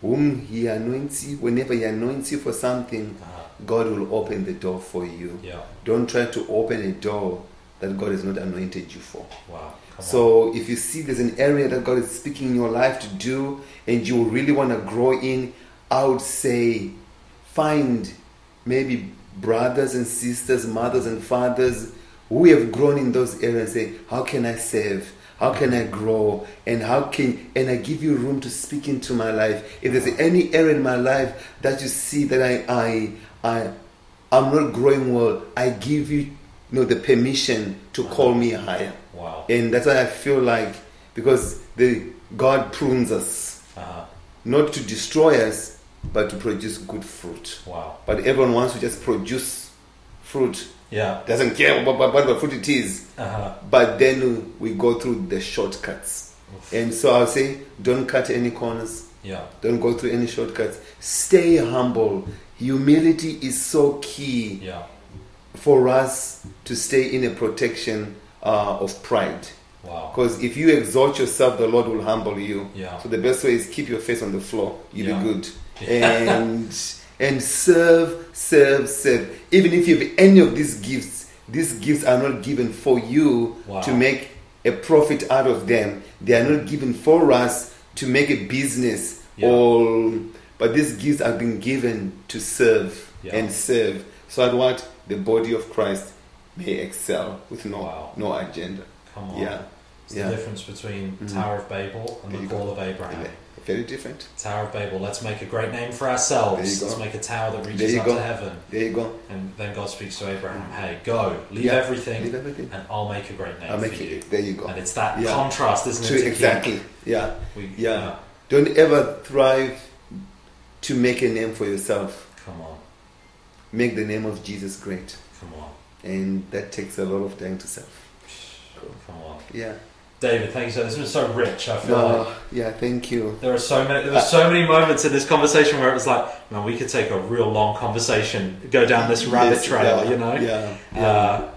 S2: whom He anoints you, whenever He anoints you for something,
S1: Uh-huh.
S2: God will open the door for you.
S1: Yeah.
S2: Don't try to open a door that God has not anointed you for.
S1: Wow. Come on.
S2: So if you see there's an area that God is speaking in your life to do and you really want to grow in, I would say find maybe brothers and sisters, mothers and fathers who have grown in those areas say, How can I serve? How can I grow? And how can and I give you room to speak into my life? If there's any area in my life that you see that I I I I'm not growing well, I give you, you know, the permission to uh-huh. call me higher.
S1: Wow.
S2: And that's why I feel like because the God prunes us
S1: Uh-huh.
S2: not to destroy us, but to produce good fruit.
S1: Wow.
S2: But everyone wants to just produce fruit.
S1: Yeah.
S2: Doesn't care what, what, what fruit it is.
S1: Uh-huh.
S2: But then we go through the shortcuts.
S1: Oof.
S2: And so I'll say, don't cut any corners.
S1: Yeah.
S2: Don't go through any shortcuts. Stay humble. Humility is so key
S1: Yeah.
S2: for us to stay in a protection uh, of pride.
S1: Wow.
S2: Because if you exalt yourself, the Lord will humble you.
S1: Yeah.
S2: So the best way is keep your face on the floor. You'll
S1: Yeah.
S2: be good.
S1: Yeah.
S2: And and serve, serve, serve. Even if you have any of these gifts, these gifts are not given for you
S1: Wow.
S2: to make a profit out of them. They are not given for us to make a business or but these gifts are being given to serve and serve. So that what the body of Christ may excel with no
S1: Wow.
S2: no agenda.
S1: Come on.
S2: Yeah.
S1: It's
S2: Yeah.
S1: the difference between
S2: Mhm.
S1: Tower of Babel and
S2: There
S1: the Call
S2: go.
S1: of Abraham.
S2: Very different.
S1: Tower of Babel. Let's make a great name for ourselves. Let's make a tower that reaches up
S2: go.
S1: to heaven.
S2: There you go.
S1: And then God speaks to Abraham, "Hey, go, leave
S2: Yeah.
S1: everything,
S2: Leave everything.
S1: and I'll make a great name
S2: I'll make
S1: for you."
S2: it. There you go.
S1: And it's that
S2: Yeah.
S1: contrast, isn't
S2: True,
S1: it?
S2: exactly. Yeah.
S1: We,
S2: Yeah. Don't ever thrive to make a name for yourself.
S1: Come on,
S2: Make the name of Jesus great.
S1: come on,
S2: And that takes a lot of time to self.
S1: come on.
S2: Yeah.
S1: David, thank you so. This has been so rich. I feel
S2: No,
S1: like
S2: yeah, thank you.
S1: there are so many. There were so many moments in this conversation where it was like, man, we could take a real long conversation, go down this rabbit
S2: Yes,
S1: trail,
S2: yeah,
S1: you know.
S2: Yeah. yeah.
S1: Uh,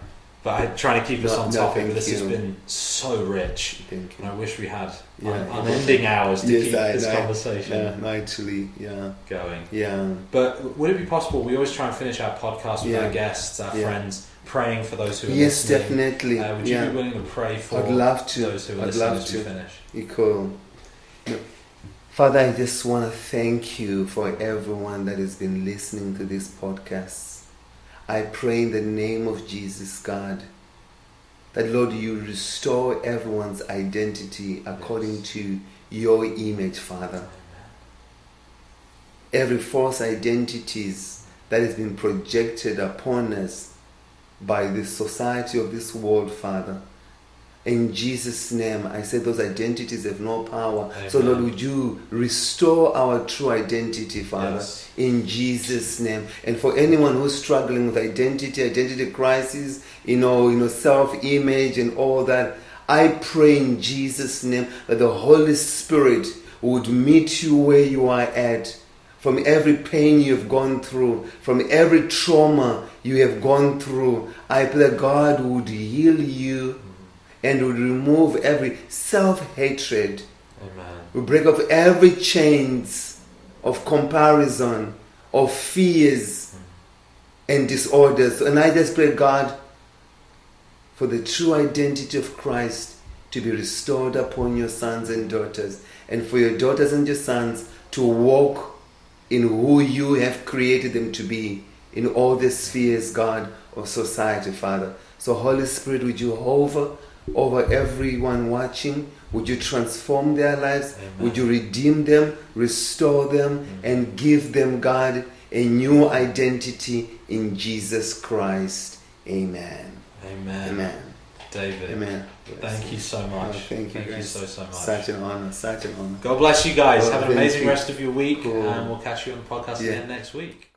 S1: but I'm trying to keep us
S2: No,
S1: on topic. but this has been so rich,
S2: thank you.
S1: and I wish we had
S2: Yeah,
S1: un-
S2: yeah.
S1: unending hours to
S2: Yes,
S1: keep
S2: I-
S1: this
S2: I-
S1: conversation
S2: Yeah, no, actually, yeah.
S1: going.
S2: Yeah.
S1: But would it be possible? We always try and finish our podcast with our guests, our friends, praying for those who are
S2: Yes,
S1: listening.
S2: definitely.
S1: Uh, would you
S2: yeah.
S1: be willing to pray for
S2: I'd love to.
S1: those who are
S2: I'd love to.
S1: finish?
S2: Equal. Father, I just want to thank you for everyone that has been listening to this podcast. I pray in the name of Jesus, God, that Lord, you restore everyone's identity according to your image, Father. Every false identities that has been projected upon us by the society of this world, Father. In Jesus' name, I say those identities have no power. So, Lord, would you restore our true identity, Father?
S1: Yes.
S2: In Jesus' name. And for anyone who's struggling with identity, identity crisis, you know, you know, self-image and all that, I pray in Jesus' name that the Holy Spirit would meet you where you are at. From every pain you have gone through, from every trauma you have gone through, I pray that God would heal you and would remove every self-hatred
S1: Amen.
S2: we break off every chains of comparison, of fears and disorders. And I just pray, God, for the true identity of Christ to be restored upon your sons and daughters, and for your daughters and your sons to walk in who you have created them to be in all the spheres, God, of society, Father. So, Holy Spirit, would you hover over everyone watching? Would you transform their lives?
S1: Amen.
S2: Would you redeem them, restore them, mm. and give them, God, a new identity in Jesus Christ? Amen.
S1: Amen.
S2: Amen.
S1: David.
S2: Amen.
S1: Thank you so oh, much.
S2: Oh, thank you,
S1: Thank you so so much.
S2: Such an honor. Such an honor.
S1: God bless you guys.
S2: Oh,
S1: Have an amazing
S2: you.
S1: rest of your week,
S2: Cool.
S1: and we'll catch you on the podcast again next week.